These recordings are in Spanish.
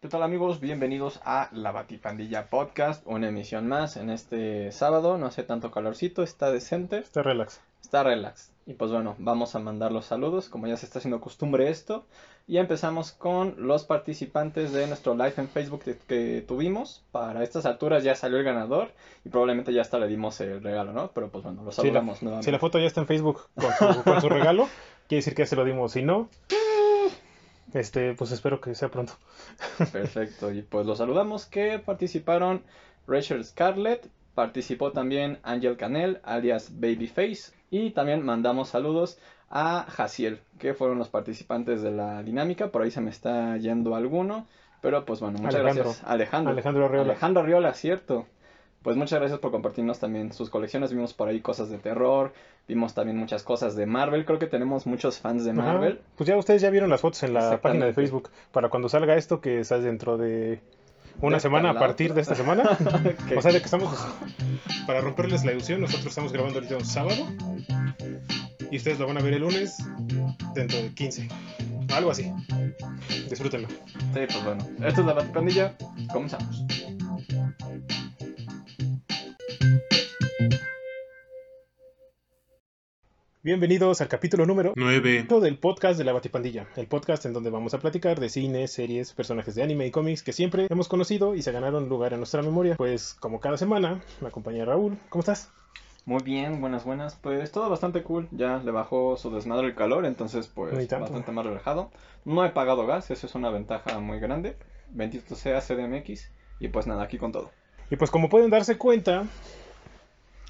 ¿Qué tal amigos? Bienvenidos a La Batipandilla Podcast, una emisión más en este sábado, no hace tanto calorcito, está decente, Está relax. está relax. Y pues bueno, vamos a mandar los saludos, como ya se está haciendo costumbre esto. Y empezamos con los participantes de nuestro live en Facebook que, que tuvimos. Para estas alturas ya salió el ganador y probablemente ya hasta le dimos el regalo, ¿no? Pero pues bueno, los Si la, saludamos nuevamente. si la foto ya está en Facebook con su, con su regalo, quiere decir que ya se lo dimos. Si no, este, pues espero que sea pronto. Perfecto, y pues los saludamos que participaron Rachel Scarlett, participó también Angel Canel, alias Babyface, y también mandamos saludos a Jaciel, que fueron los participantes de la dinámica, por ahí se me está yendo alguno, pero pues bueno, muchas Alejandro. gracias. Alejandro. Alejandro Arriola. Alejandro Arriola, cierto. Pues muchas gracias por compartirnos también sus colecciones. Vimos por ahí cosas de terror, vimos también muchas cosas de Marvel. Creo que tenemos muchos fans de Ajá. Marvel. Pues ya ustedes ya vieron las fotos en la página de Facebook. Para cuando salga esto, que está dentro de una De semana a partir otra. de esta semana. O sea, de que estamos. Para romperles la ilusión, nosotros estamos grabando ahorita un sábado. Y ustedes lo van a ver el lunes dentro de 15. Algo así. Disfrútenlo. Sí, pues bueno. Esto es la Batipandilla. Comenzamos. Bienvenidos al capítulo número 9. del podcast de la Batipandilla, el podcast en donde vamos a platicar de cine, series, personajes de anime y cómics que siempre hemos conocido y se ganaron lugar en nuestra memoria. Pues como cada semana, me acompaña Raúl. ¿Cómo estás? Muy bien, buenas, buenas. Pues todo bastante cool. Ya le bajó su desmadre el calor, entonces pues bastante más relajado. No he pagado gas, eso es una ventaja muy grande. Bendito sea CDMX. Y pues nada, aquí con todo. Y pues como pueden darse cuenta,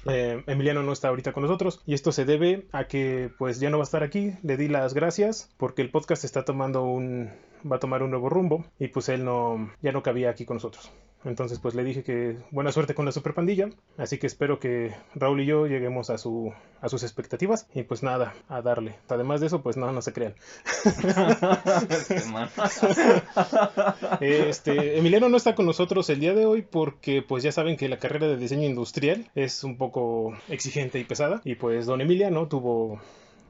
eh, Emiliano no está ahorita con nosotros y esto se debe a que pues ya no va a estar aquí. Le di las gracias porque el podcast está tomando un va a tomar un nuevo rumbo y pues él no ya no cabía aquí con nosotros. Entonces pues le dije que buena suerte con la super pandilla, así que espero que Raúl y yo lleguemos a su a sus expectativas y pues nada, a darle. Además de eso, pues no, no se crean. Este Emiliano no está con nosotros el día de hoy porque pues ya saben que la carrera de diseño industrial es un poco exigente y pesada y pues don Emiliano tuvo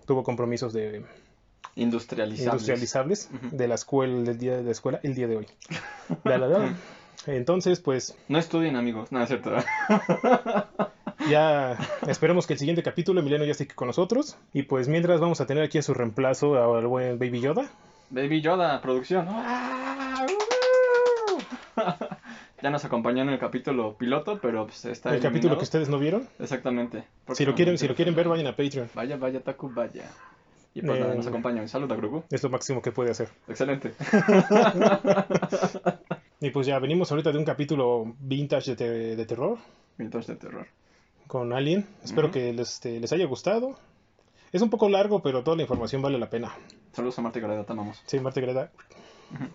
tuvo compromisos de Industrializables. industrializables de la escuela del día de la escuela el día de hoy. La, la, la. Entonces, pues No estudien, amigos. No, es cierto. ya esperemos que el siguiente capítulo Emiliano ya esté con nosotros y pues mientras vamos a tener aquí a su reemplazo al buen Baby Yoda. Baby Yoda, producción. ¡Ah! Ya nos acompañó en el capítulo piloto, pero pues está El capítulo que ustedes no vieron. Exactamente. Si lo quieren, si lo quieren ver, vayan a Patreon. Vaya, vaya, Taku, vaya. Y pues nada, Eh, nos acompaña. Un saludo a Grogu. Es lo máximo que puede hacer. Excelente. Y pues ya venimos ahorita de un capítulo vintage de, te- de terror Mitos de terror. con Alien. Espero que les, este, les haya gustado. Es un poco largo, pero toda la información vale la pena. Saludos a Marta y Gareda, te amamos. Sí, Marta Greda.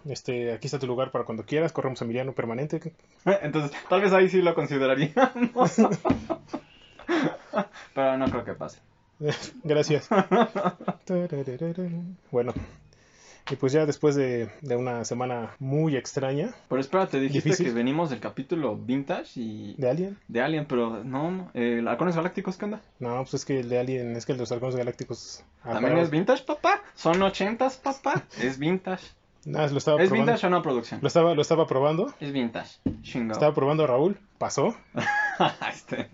Este, aquí está tu lugar para cuando quieras. Corremos a Emiliano permanente. Entonces, tal vez ahí sí lo consideraríamos. Pero no creo que pase. Gracias. bueno. Y pues ya después de, de una semana muy extraña Pero espérate, dijiste Difícil. que venimos del capítulo vintage y de Alien. de Alien, pero no, eh, ¿Halcones Galácticos qué onda? No, pues es que el de Alien, es que los halcones galácticos. ah, ¿También es vintage, papá? ¿Son ochentas, papá? Es vintage. Lo estaba ¿Es probando. vintage o no producción? Lo estaba, lo estaba probando. Es vintage. Chingo. Estaba probando a Raúl. Pasó. este.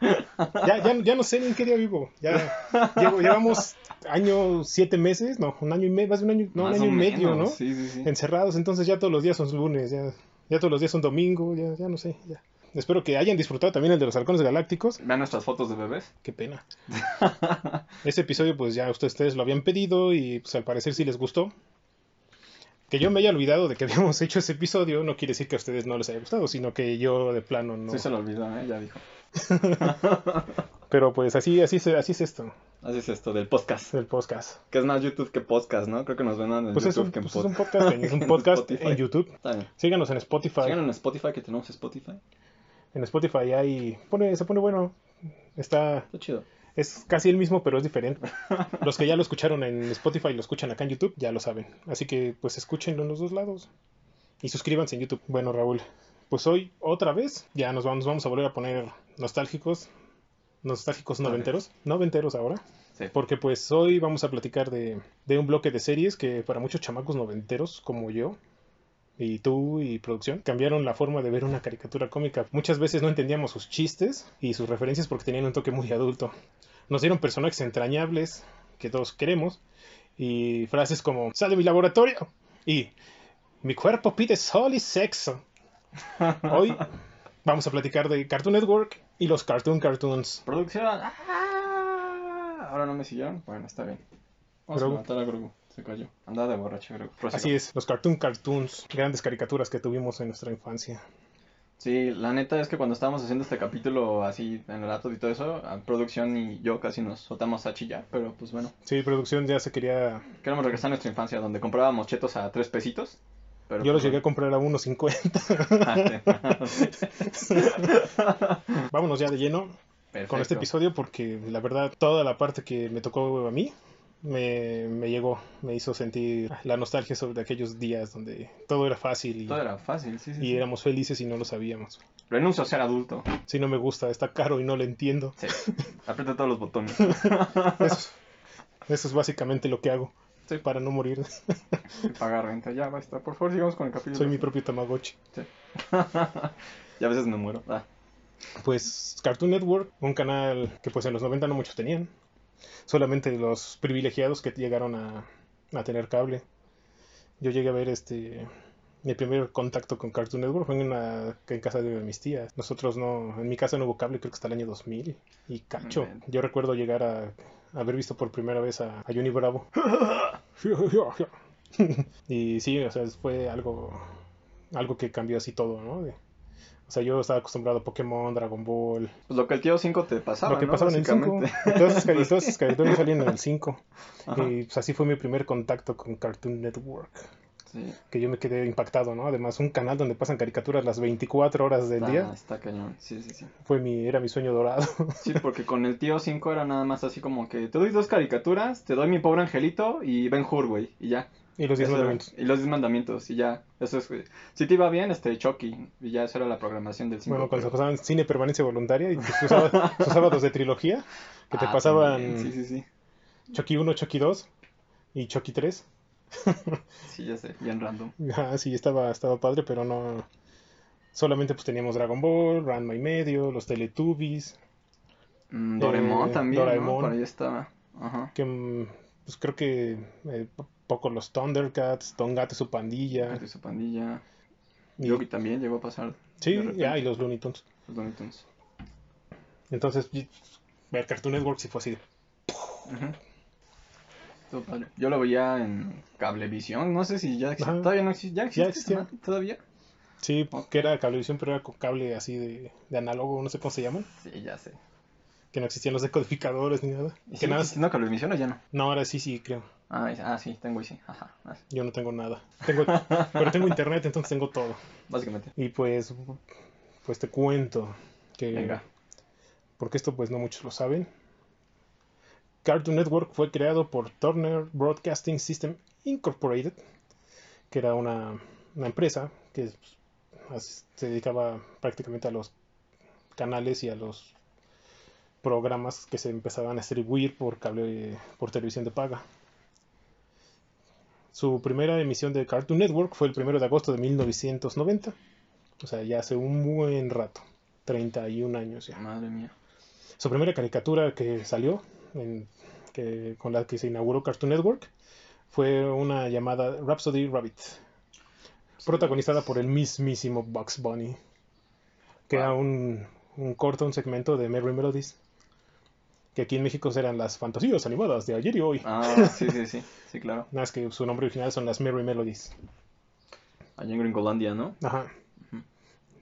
Ya, ya, ya no sé ni en qué día vivo. Ya llevo, llevamos año, siete meses, no, un año y medio, más de un año, no, un año y medio, menos, ¿no? Sí, sí, sí. Encerrados, entonces ya todos los días son lunes, ya, ya todos los días son domingo, ya, ya no sé, ya. Espero que hayan disfrutado también el de los halcones galácticos. Vean nuestras fotos de bebés. Qué pena. Este episodio, pues ya ustedes, ustedes lo habían pedido y pues al parecer sí les gustó. Que yo me haya olvidado de que habíamos hecho ese episodio no quiere decir que a ustedes no les haya gustado, sino que yo de plano no. Sí se lo olvidó, ¿eh? Ya dijo. Pero pues así, así, es- así es esto, Así es esto, del podcast. el podcast. Que es más YouTube que podcast, ¿no? Creo que nos ven en Pues es YouTube un, que en pues es un podcast. en, es un podcast en YouTube. Síganos en Spotify. Sigan en Spotify, que tenemos Spotify. En Spotify hay, pone, se pone bueno. Está, Está chido. Es casi el mismo, pero es diferente. Los que ya lo escucharon en Spotify y lo escuchan acá en YouTube, ya lo saben. Así que pues escúchenlo en los dos lados. Y suscríbanse en YouTube. Bueno, Raúl, pues hoy otra vez ya nos vamos, vamos a volver a poner nostálgicos. Nostálgicos noventeros. Noventeros ahora. Sí. Porque pues hoy vamos a platicar de, de un bloque de series que para muchos chamacos noventeros como yo y tú y producción cambiaron la forma de ver una caricatura cómica. Muchas veces no entendíamos sus chistes y sus referencias porque tenían un toque muy adulto. Nos dieron personajes entrañables que todos queremos y frases como sal de mi laboratorio y mi cuerpo pide sol y sexo. Hoy vamos a platicar de Cartoon Network y los Cartoon Cartoons. Producción. ¡Ah! Ahora no me siguieron. Bueno, está bien. Vamos Grogu. a matar a Grogu. Se cayó. Andaba de borracho. Prosiga. Así es, los Cartoon Cartoons, grandes caricaturas que tuvimos en nuestra infancia. Sí, la neta es que cuando estábamos haciendo este capítulo así en el rato y todo eso, a producción y yo casi nos soltamos a chillar, pero pues bueno, Sí, producción ya se quería... queremos regresar a nuestra infancia donde comprábamos chetos a tres pesitos. Pero Yo los pues, llegué a comprar a 1.50. bueno. Vámonos ya de lleno con este episodio porque la verdad toda la parte que me tocó a mí me, me llegó, me hizo sentir la nostalgia sobre aquellos días donde todo era fácil y, Todo era fácil, sí, sí. y sí. éramos felices y no lo sabíamos. Renuncio a ser adulto. Si no me gusta, está caro y no lo entiendo. Sí. Aprieta todos los botones. Eso, eso es básicamente lo que hago Sí. para no morir. Y pagar renta. Ya, basta. Por favor, sigamos con el capítulo. Soy mi propio Tamagotchi. y a veces me muero. Ah, Pues Cartoon Network, un canal que pues en los 90 no muchos tenían. Solamente los privilegiados que llegaron a, a tener cable. Yo llegué a ver este mi primer contacto con Cartoon Network fue en, una, en casa de mis tías. Nosotros no, en mi casa no hubo cable creo que hasta el año 2000 y cacho. Yo recuerdo llegar a, a haber visto por primera vez a, a Johnny Bravo. y sí, o sea, fue algo algo que cambió así todo, ¿no? De- o sea, yo estaba acostumbrado a Pokémon, Dragon Ball, pues lo que el tío 5 te pasaba. lo que ¿no? pasaba en el 5. Básicamente. Todas esas, caricaturas salían en el 5. Ajá. Y pues así fue mi primer contacto con Cartoon Network. Sí. Que yo me quedé impactado, ¿no? Además, un canal donde pasan caricaturas las 24 horas del Está, día está cañón. Sí, sí, sí. fue mi, era mi sueño dorado. Sí, porque con el tío 5 era nada más así como que te doy dos caricaturas, te doy mi pobre angelito y Ben Hur, güey, y ya. Y los 10 Eso era. mandamientos. Y los 10 mandamientos, y ya. Eso es. Si te iba bien, este, Chucky, y ya esa era la programación del 5. Bueno, cuando se pasaban cine permanencia voluntaria y tus sábados, sábados de trilogía, que te Ah, pasaban también, Sí, sí, sí. Chucky 1, Chucky 2 y Chucky 3. Sí, ya sé, bien random. Ah, sí, estaba, estaba padre, pero no. Solamente pues teníamos Dragon Ball, Ranma y medio, los Teletubbies, Mm, Doraemon Eh, también, Doraemon. ¿no? Por ahí estaba. Ajá. que pues creo que eh, poco los Thundercats, Don Gato y su pandilla. De su pandilla. y- Yogi también llegó a pasar. sí, ya, y los Looney Tunes. los Looney Tunes. Entonces, y- ver Cartoon Network sí fue así. Yo lo veía en Cablevisión, no sé si ya existe. Todavía no existe. ¿Ya existe? existía. ¿Todavía? Sí, Ok. que era cablevisión, pero era con cable así de, de análogo, no sé cómo se llaman. Sí, ya sé. Que no existían los decodificadores ni nada. ¿Y Que nada, existiendo o ya no? no, ahora sí, sí, creo. Ah, es- ah, sí, tengo y sí. Ajá. ah, Yo no tengo nada. Tengo, pero tengo internet, entonces tengo todo. Básicamente. Y pues, pues te cuento que, Venga. porque esto pues no muchos lo saben. Cartoon Network fue creado por Turner Broadcasting System Incorporated, que era una, una empresa que pues, se dedicaba prácticamente a los canales y a los programas que se empezaban a distribuir por cable, por televisión de paga. Su primera emisión de Cartoon Network fue el 1 de agosto de 1990. O sea, ya hace un buen rato. 31 años ya. Madre mía. Su primera caricatura que salió, en- que, con la que se inauguró Cartoon Network, fue una llamada Rhapsody Rabbit, protagonizada por el mismísimo Bugs Bunny, que era un, un corto, un segmento de Merry Melodies, que aquí en México eran las fantasías animadas de ayer y hoy. Ah, sí, sí, sí. Sí, claro. Nada más que su nombre original son las Merry Melodies. Allá en Gringolandia, ¿no? Ajá.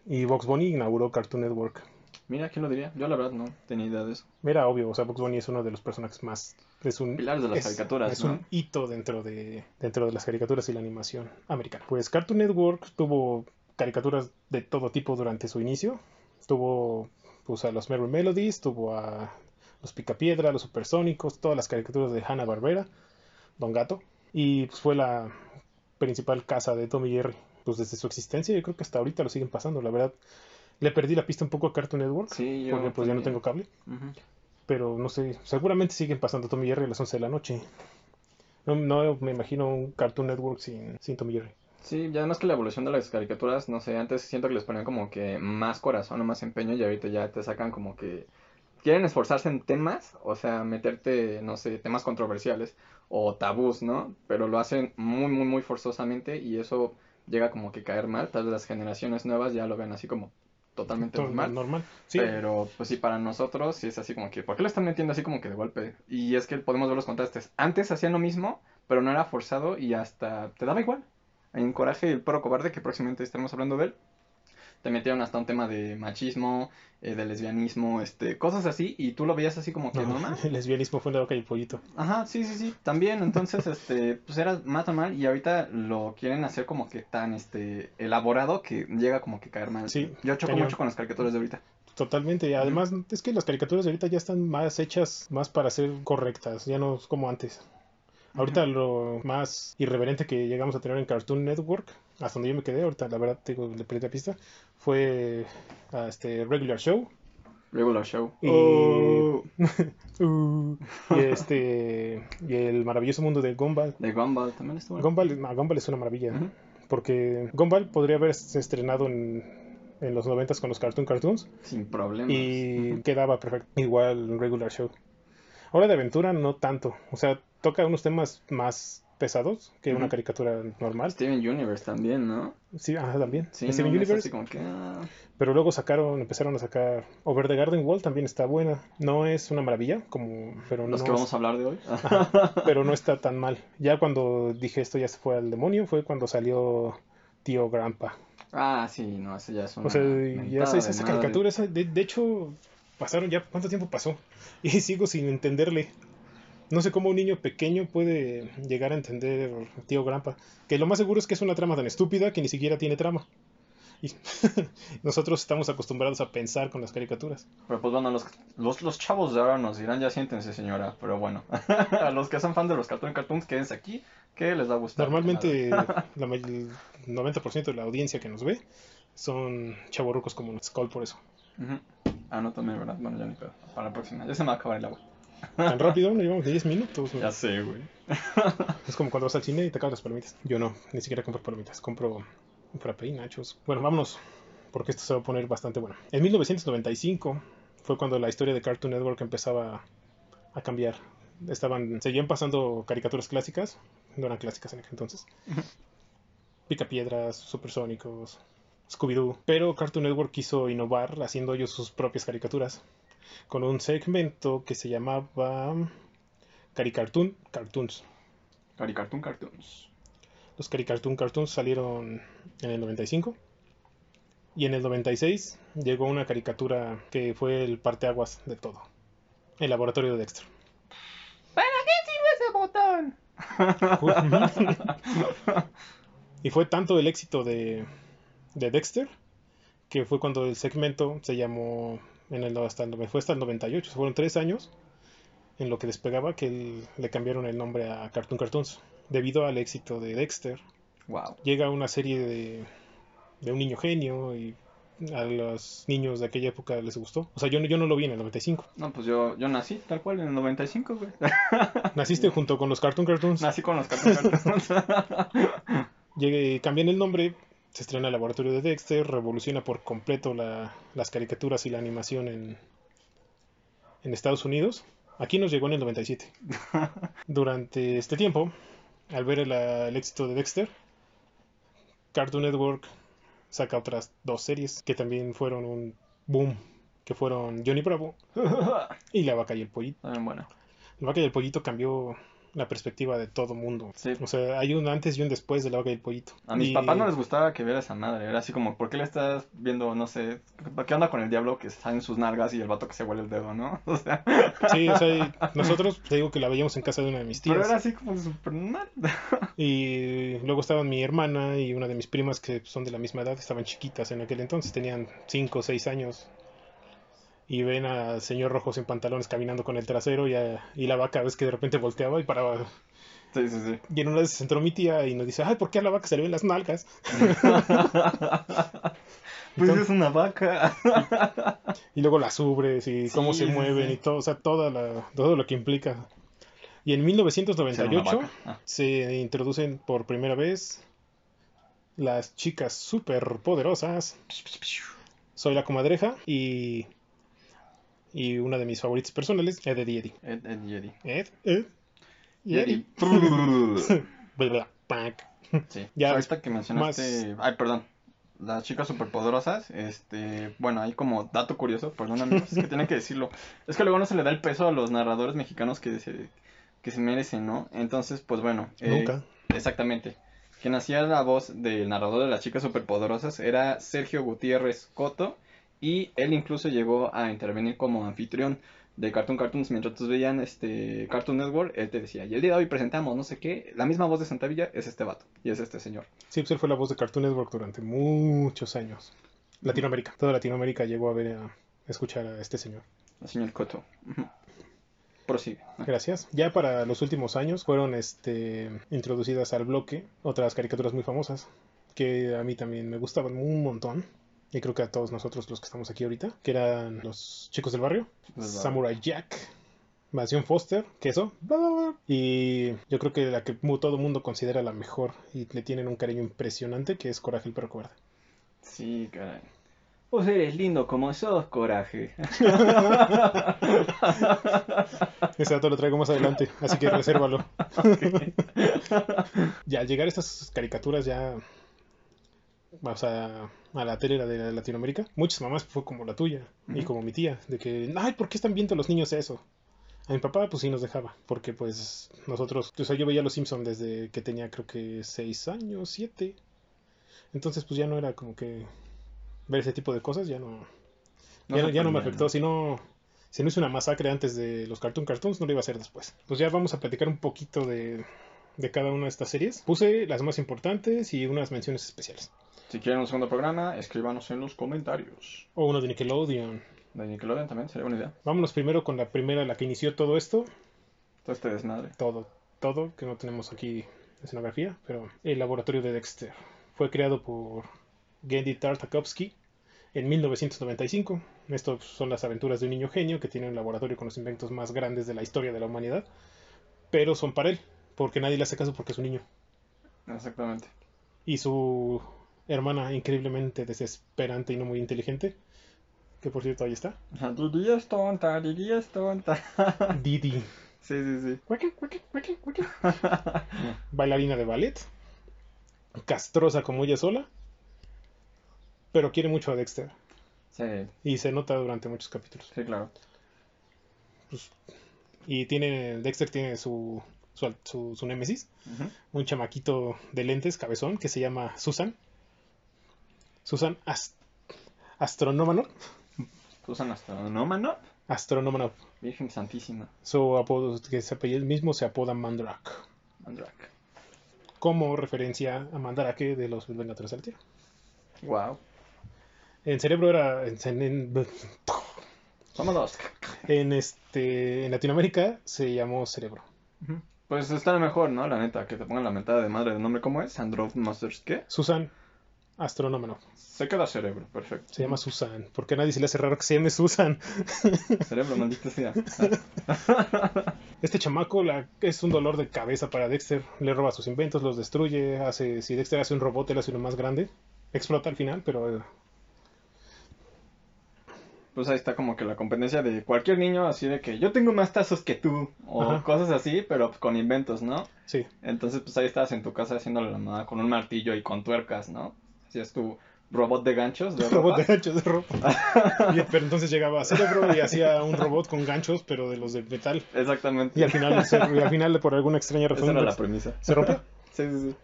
Y Bugs Bunny inauguró Cartoon Network. Mira, ¿quién lo diría? Yo la verdad no tenía idea de eso. Era obvio, o sea, Bugs Bunny es uno de los personajes más... Es un, Pilares de las es- caricaturas, Es ¿no? un hito dentro de, dentro de las caricaturas y la animación americana. Pues Cartoon Network tuvo caricaturas de todo tipo durante su inicio. Tuvo pues, a los Merry Melodies, tuvo a los Picapiedra, los Supersónicos, todas las caricaturas de Hanna-Barbera, Don Gato. Y pues fue la principal casa de Tommy Jerry. Pues desde su existencia, yo creo que hasta ahorita lo siguen pasando. La verdad, le perdí la pista un poco a Cartoon Network. Sí, porque pues ya no tengo cable. Pero no sé, seguramente siguen pasando Tommy Jerry a las 11 de la noche. No, no me imagino un Cartoon Network sin, sin Tommy Jerry. Sí, ya además que la evolución de las caricaturas, no sé, antes siento que les ponían como que más corazón o más empeño y ahorita ya te sacan como que quieren esforzarse en temas, o sea, meterte, no sé, temas controversiales o tabús, ¿no? Pero lo hacen muy, muy, muy forzosamente y eso llega como que caer mal. Tal vez las generaciones nuevas ya lo ven así como totalmente Todo normal. normal. Sí, Pero, pues sí, para nosotros sí es así como que, ¿por qué lo están metiendo así como que de golpe? Y es que podemos ver los contrastes. Antes hacían lo mismo, pero no era forzado y hasta te daba igual. En Coraje el perro cobarde, que próximamente estaremos hablando de él, te metieron hasta un tema de machismo, eh, de lesbianismo, este, cosas así, y tú lo veías así como que no, normal. el lesbianismo fue la boca y el pollito. Ajá, sí, sí, sí, también, entonces, este, pues era más normal y ahorita lo quieren hacer como que tan, este, elaborado que llega como que caer mal. Sí, Yo choco cañón. mucho con las caricaturas de ahorita. Totalmente. Y además, es que las caricaturas de ahorita ya están más hechas, más para ser correctas, ya no es como antes. Ahorita lo más irreverente que llegamos a tener en Cartoon Network, hasta donde yo me quedé, ahorita la verdad tengo le perdí la pista, fue este Regular Show. Regular Show. Y- Oh, Uh, y este y el maravilloso mundo de Gumball. de Gumball también estuvo. Gumball, no, Gumball es una maravilla, Ujú. porque Gumball podría haberse estrenado en, en los noventas con los Cartoon Cartoons Sin problemas. y quedaba perfecto. Igual regular show. Ahora de aventura no tanto. O sea, toca unos temas más pesados que una Ujú. caricatura normal. Steven Universe también, ¿no? Sí, ajá, también. Sí, Steven no, Universe. como que, ah, Pero luego sacaron, empezaron a sacar Over the Garden Wall también está buena. No es una maravilla, como, pero no, los que vamos a hablar de hoy. pero no está tan mal. Ya cuando dije esto ya se fue al demonio fue cuando salió Tío Grampa. ah, sí, no, ese ya es una O sea, ya esa, de esa madre. caricatura, esa- de, de hecho, pasaron ya, ¿cuánto tiempo pasó? Y sigo sin entenderle. No sé cómo un niño pequeño puede llegar a entender Tío Grampa. Que lo más seguro es que es una trama tan estúpida que ni siquiera tiene trama. Y nosotros estamos acostumbrados a pensar con las caricaturas. Pero pues bueno, los, los, los chavos de ahora nos dirán, ya siéntense señora, pero bueno, a los que son fan de los Cartoon Cartoons, quédense aquí, que les va a gustar. Normalmente la el 90% de la audiencia que nos ve son chavorrucos como Skull por eso. Ah, no, también, ¿verdad? Bueno, ya ni pedo. Para la próxima, ya se me va a acabar el agua. Tan rápido, no llevamos 10 minutos. güey. Ya sé, güey. Es como cuando vas al cine y te acabas las palomitas. Yo no, ni siquiera compro palomitas, compro un frappé y nachos. Bueno, vámonos, porque esto se va a poner bastante bueno. En 1995 fue cuando la historia de Cartoon Network empezaba a cambiar. Estaban, seguían pasando caricaturas clásicas, no eran clásicas en aquel entonces. Picapiedras, Supersónicos, Scooby-Doo. Pero Cartoon Network quiso innovar haciendo ellos sus propias caricaturas. Con un segmento que se llamaba Caricartoon Cartoons. Cari Cartoon Cartoons. Los Caricartoon Cartoons salieron en el 95. Y en el 96 llegó una caricatura que fue el parteaguas de todo. El laboratorio de Dexter. ¿Para qué sirve ese botón? y fue tanto el éxito de, de Dexter que fue cuando el segmento se llamó en el, hasta el, fue hasta el 98. Fueron tres años en lo que despegaba que el- le cambiaron el nombre a Cartoon Cartoons. Debido al éxito de Dexter, wow. llega una serie de, de un niño genio y a los niños de aquella época les gustó. O sea, yo, no- yo no lo vi en el 95. No, pues yo, yo nací tal cual en el 95, güey. Naciste junto con los Cartoon Cartoons. nací con los Cartoon Cartoons. Llegué, cambian el nombre, se estrena el laboratorio de Dexter, revoluciona por completo la- las caricaturas y la animación en, en Estados Unidos. Aquí nos llegó en el 97. Durante este tiempo, al ver el, el éxito de Dexter, Cartoon Network saca otras dos series que también fueron un boom, que fueron Johnny Bravo y La Vaca y el Pollito. También bueno. La Vaca y el Pollito cambió la perspectiva de todo mundo. Sí. O sea, hay un antes y un después de La Vaca y el Pollito. A mis Y- papás no les gustaba que viera esa madre. Era así como, ¿por qué le estás viendo, no sé, qué onda con el diablo que está en sus nalgas y el vato que se huele el dedo, ¿no? O sea, Sí, o sea, nosotros te digo que la veíamos en casa de una de mis pero tías. era así como súper mal. Y luego estaban mi hermana y una de mis primas que son de la misma edad, estaban chiquitas en aquel entonces, tenían 5 o 6 años. Y ven al señor rojo sin pantalones caminando con el trasero y, a- y la vaca ves que de repente volteaba y paraba. Sí, sí, sí. Y en una vez se entró mi tía y nos dice, ay, ¿por qué a la vaca se le ven las nalgas? Pues es una vaca. Y luego las ubres y cómo se mueven y todo, o sea, toda la, todo lo que implica. Y en Ser una 1998 vaca. Ah, se introducen por primera vez las chicas super poderosas. Soy la comadreja y. Y una de mis favoritos personales, Ed, Ed y Eddie. Ed, Ed y Eddie. Ed, Ed y Eddie. Eddie. Bla, bla, pac. Sí. Ya Ahorita que mencionaste. Ay, perdón. Las chicas superpoderosas, este, bueno, hay como dato curioso, perdón amigos, es que tienen que decirlo. Es que luego no se le da el peso a los narradores mexicanos que se, que se merecen, ¿no? Entonces, pues bueno. eh, Nunca. Exactamente. Quien hacía la voz del narrador de las chicas superpoderosas era Sergio Gutiérrez Coto y él incluso llegó a intervenir como anfitrión de Cartoon Cartoons mientras todos veían este Cartoon Network, él te decía, y el día de hoy presentamos no sé qué, la misma voz de Santa Villa es este vato y es este señor. Sí, pues él fue la voz de Cartoon Network durante muchos años. Latinoamérica. Toda Latinoamérica llegó a ver, a escuchar a este señor. El señor Coto. Prosigue. Gracias. Ya para los últimos años fueron este, introducidas al bloque otras caricaturas muy famosas que a mí también me gustaban un montón. Y creo que a todos nosotros los que estamos aquí ahorita, que eran los chicos del barrio. Samurai Jack, Mansión Foster, queso, bla, bla, bla. y yo creo que la que todo el mundo considera la mejor y le tienen un cariño impresionante, que es Coraje el perro cobarde. Sí, caray. Vos eres lindo como sos, coraje. Ese dato lo traigo más adelante, así que resérvalo. ya al llegar estas caricaturas ya o sea, a la tele de Latinoamérica, muchas mamás fue como la tuya y como mi tía, de que, ay, ¿por qué están viendo los niños eso? A mi papá pues sí nos dejaba, porque pues nosotros, o sea, yo veía Los Simpson desde que tenía creo que seis años, siete. Entonces pues ya no era como que ver ese tipo de cosas, ya no, No ya, ya no me afectó, si no, si no hice una masacre antes de los Cartoon Cartoons, no lo iba a hacer después. Pues ya vamos a platicar un poquito de, de cada una de estas series. Puse las más importantes y unas menciones especiales. Si quieren un segundo programa, escríbanos en los comentarios. O uno de Nickelodeon. De Nickelodeon también, sería buena idea. Vámonos primero con la primera, la que inició todo esto. Todo este desmadre. Todo, todo, que no tenemos aquí escenografía, pero el laboratorio de Dexter. Fue creado por Gendy Tartakovsky en 1995. Esto son las aventuras de un niño genio que tiene un laboratorio con los inventos más grandes de la historia de la humanidad. Pero son para él, porque nadie le hace caso porque es un niño. Exactamente. Y su hermana increíblemente desesperante y no muy inteligente, que por cierto ahí está, Didi es tonta, Didi es tonta. Didi. Sí, sí, sí. Bailarina de ballet, castrosa como ella sola, pero quiere mucho a Dexter. Sí, Y se nota durante muchos capítulos. sí, claro. Y tiene, Dexter tiene su, su, su, su némesis, Ujú. un chamaquito de lentes, cabezón, que se llama Susan. Susan Ast Astronomanov. Susan Astronómano. Astronomanov. Virgen Santísima. Su apodo, que se apellida el mismo, se apoda Mandrak. Mandrak. Como referencia a Mandarake de los Vengadores de la Tierra. Wow. En cerebro era. En, en- Somos dos. en este, en Latinoamérica se llamó cerebro. Ujú. Pues está mejor, ¿no? La neta, que te pongan la mentada de madre de nombre, ¿cómo es? Sandrov Masters, ¿qué? Susan Astronomanov. Se queda cerebro, perfecto. Se llama Susan. Porque a nadie se le hace raro que se llame Susan. Cerebro, maldita sea. Este chamaco la- es un dolor de cabeza para Dexter. Le roba sus inventos, los destruye. Hace, si Dexter hace un robot, él hace uno más grande. Explota al final, pero Pues ahí está como que la competencia de cualquier niño, así de que yo tengo más tazos que tú, o Ajá. cosas así, pero pues, con inventos, ¿no? sí. Entonces, pues ahí estás en tu casa haciéndole la mamá con un martillo y con tuercas, ¿no? Así es tu robot de ganchos de robot de ganchos de ropa. Y- pero entonces llegaba a cerebro y hacía un robot con ganchos, pero de los de metal. Exactamente. Y al final, se- y al final por alguna extraña Esa razón, era la pues, premisa. se rompe. Sí, sí, sí.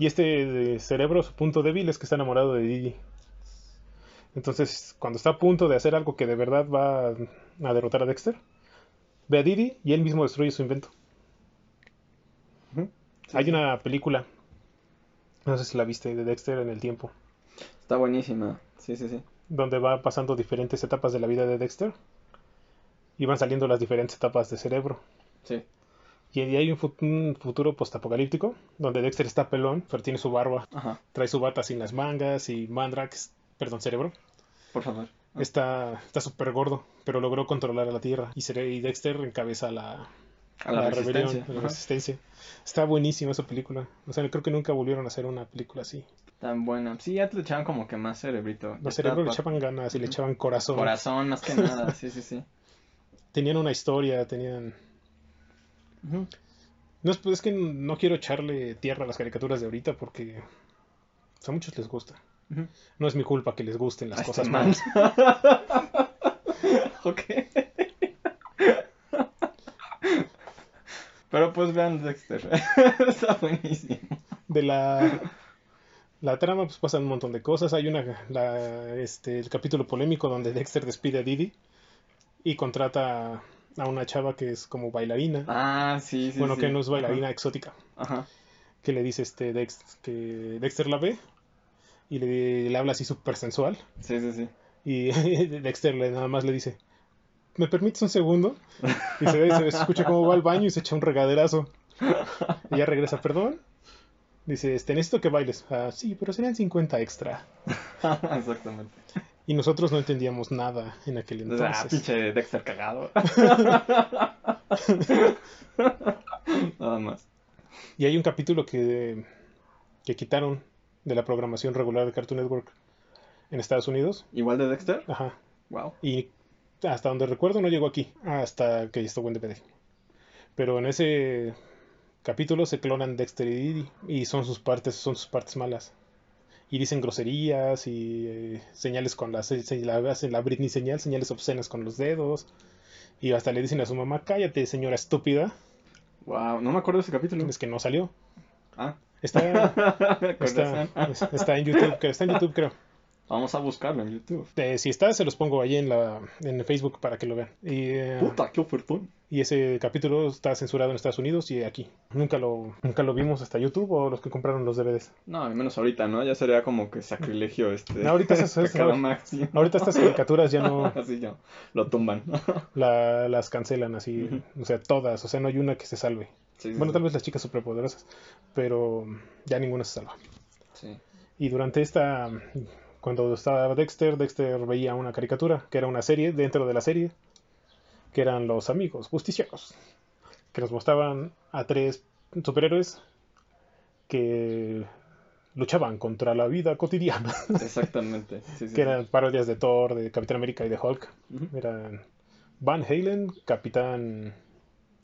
Y este de cerebro, su punto débil es que está enamorado de Didi. Entonces, cuando está a punto de hacer algo que de verdad va a, derrotar a Dexter, ve a Didi y él mismo destruye su invento. Sí, Hay sí. una película, no sé si la viste, de Dexter en el tiempo, Está buenísima. Sí, sí, sí. donde va pasando diferentes etapas de la vida de Dexter y van saliendo las diferentes etapas de cerebro. Sí. Y hay un, fu- un futuro postapocalíptico donde Dexter está pelón, pero tiene su barba, Ajá. trae su bata sin las mangas y Mandrax, perdón, cerebro, Por favor. está está súper gordo, pero logró controlar a la Tierra y, Cere- y Dexter encabeza la, A la, rebelión, resistencia. a la resistencia. Está buenísima esa película. O sea, creo que nunca volvieron a hacer una película así. Tan buena. Sí, ya te le echaban como que más cerebrito. Los cerebros le echaban ganas y le echaban corazón. Corazón, más que nada, sí, sí, sí. Tenían una historia, tenían... No es, pues, es que no quiero echarle tierra a las caricaturas de ahorita porque a muchos les gusta. No es mi culpa que les gusten las cosas malas. ok. Pero pues vean Dexter. Está buenísimo. De la, la trama pues pasan un montón de cosas. Hay una la, este, el capítulo polémico donde Dexter despide a Didi y contrata a una chava que es como bailarina. Ah, sí, sí. bueno, sí. que no es bailarina exótica. Ajá. Que le dice este Dex, que Dexter la ve y le, le habla así súper sensual. Sí, sí, sí. Y Dexter le, nada más le dice, ¿me permites un segundo? Y se, ve, se escucha cómo va al baño y se echa un regaderazo. Y ya regresa, perdón. Dice, este, necesito que bailes. Ah, sí, pero serían 50 extra. Exactamente. Y nosotros no entendíamos nada en aquel Entonces, ah, entonces. pinche Dexter cagado. Nada más. Y hay un capítulo que, que quitaron de la programación regular de Cartoon Network en Estados Unidos. ¿Igual de Dexter? Ajá. Wow. Y hasta donde recuerdo no llegó aquí, hasta que estuvo en DVD. Pero en ese capítulo se clonan Dexter y Didi y son sus partes, son sus partes malas. Y dicen groserías y eh, señales con la, se- se- la, hacen la Britney señal, señales obscenas con los dedos. Y hasta le dicen a su mamá, cállate señora estúpida, Wow. No me acuerdo de ese capítulo. es que no salió. Ah. Está, está, en YouTube, creo, está en YouTube creo. Vamos a buscarlo en YouTube. Eh, si está, se los pongo ahí en la en Facebook para que lo vean. Y, eh, Puta, qué ofertón. y ese capítulo está censurado en Estados Unidos y aquí. Nunca lo, nunca lo vimos hasta YouTube o los que compraron los DVDs. No, al menos ahorita, ¿no? Ya sería como que sacrilegio este. No, ahorita estas caricaturas ya no Así ya. Lo tumban. la- las cancelan así. O sea, todas. O sea, no hay una que se salve. Sí, Bueno, sí. tal vez las chicas superpoderosas, pero ya ninguna se salva. Sí. Y durante esta, cuando estaba Dexter, Dexter veía una caricatura, que era una serie dentro de la serie, que eran los amigos justicieros, que nos mostraban a tres superhéroes que luchaban contra la vida cotidiana, Exactamente. Sí, sí, que eran parodias de Thor, de Capitán América y de Hulk. Eran Van Halen, Capitán...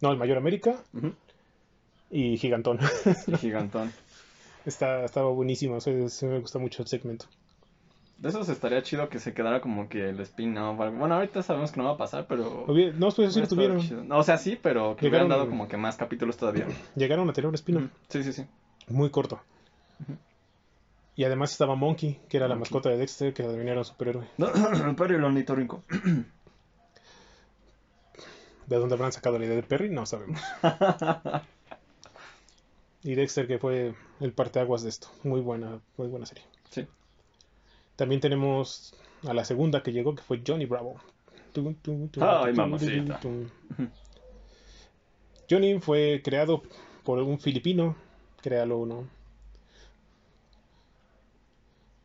No, el Mayor América. Y Gigantón. Y gigantón. Está, estaba buenísimo, sí me gusta mucho el segmento. De esos estaría chido que se quedara como que el spin-off. Bueno, ahorita sabemos que no va a pasar, pero. No, pues sí lo tuvieron. No, o sea, sí, pero que Llegaron- hubieran dado como que más capítulos todavía. Llegaron a tener un spin-off. Sí, sí, sí. muy corto. Y además estaba Monkey, que era la mascota de Dexter, que un superhéroe. Pero el ornitorrinco. ¿De dónde habrán sacado la idea de Perry? No sabemos. y Dexter, que fue el parteaguas de esto. Muy buena, muy buena serie. Sí. También tenemos a la segunda que llegó, que fue Johnny Bravo. Tum, tum, tum, Ay, tum, mamacita. tum, tum. Johnny fue creado por un filipino. Créalo uno.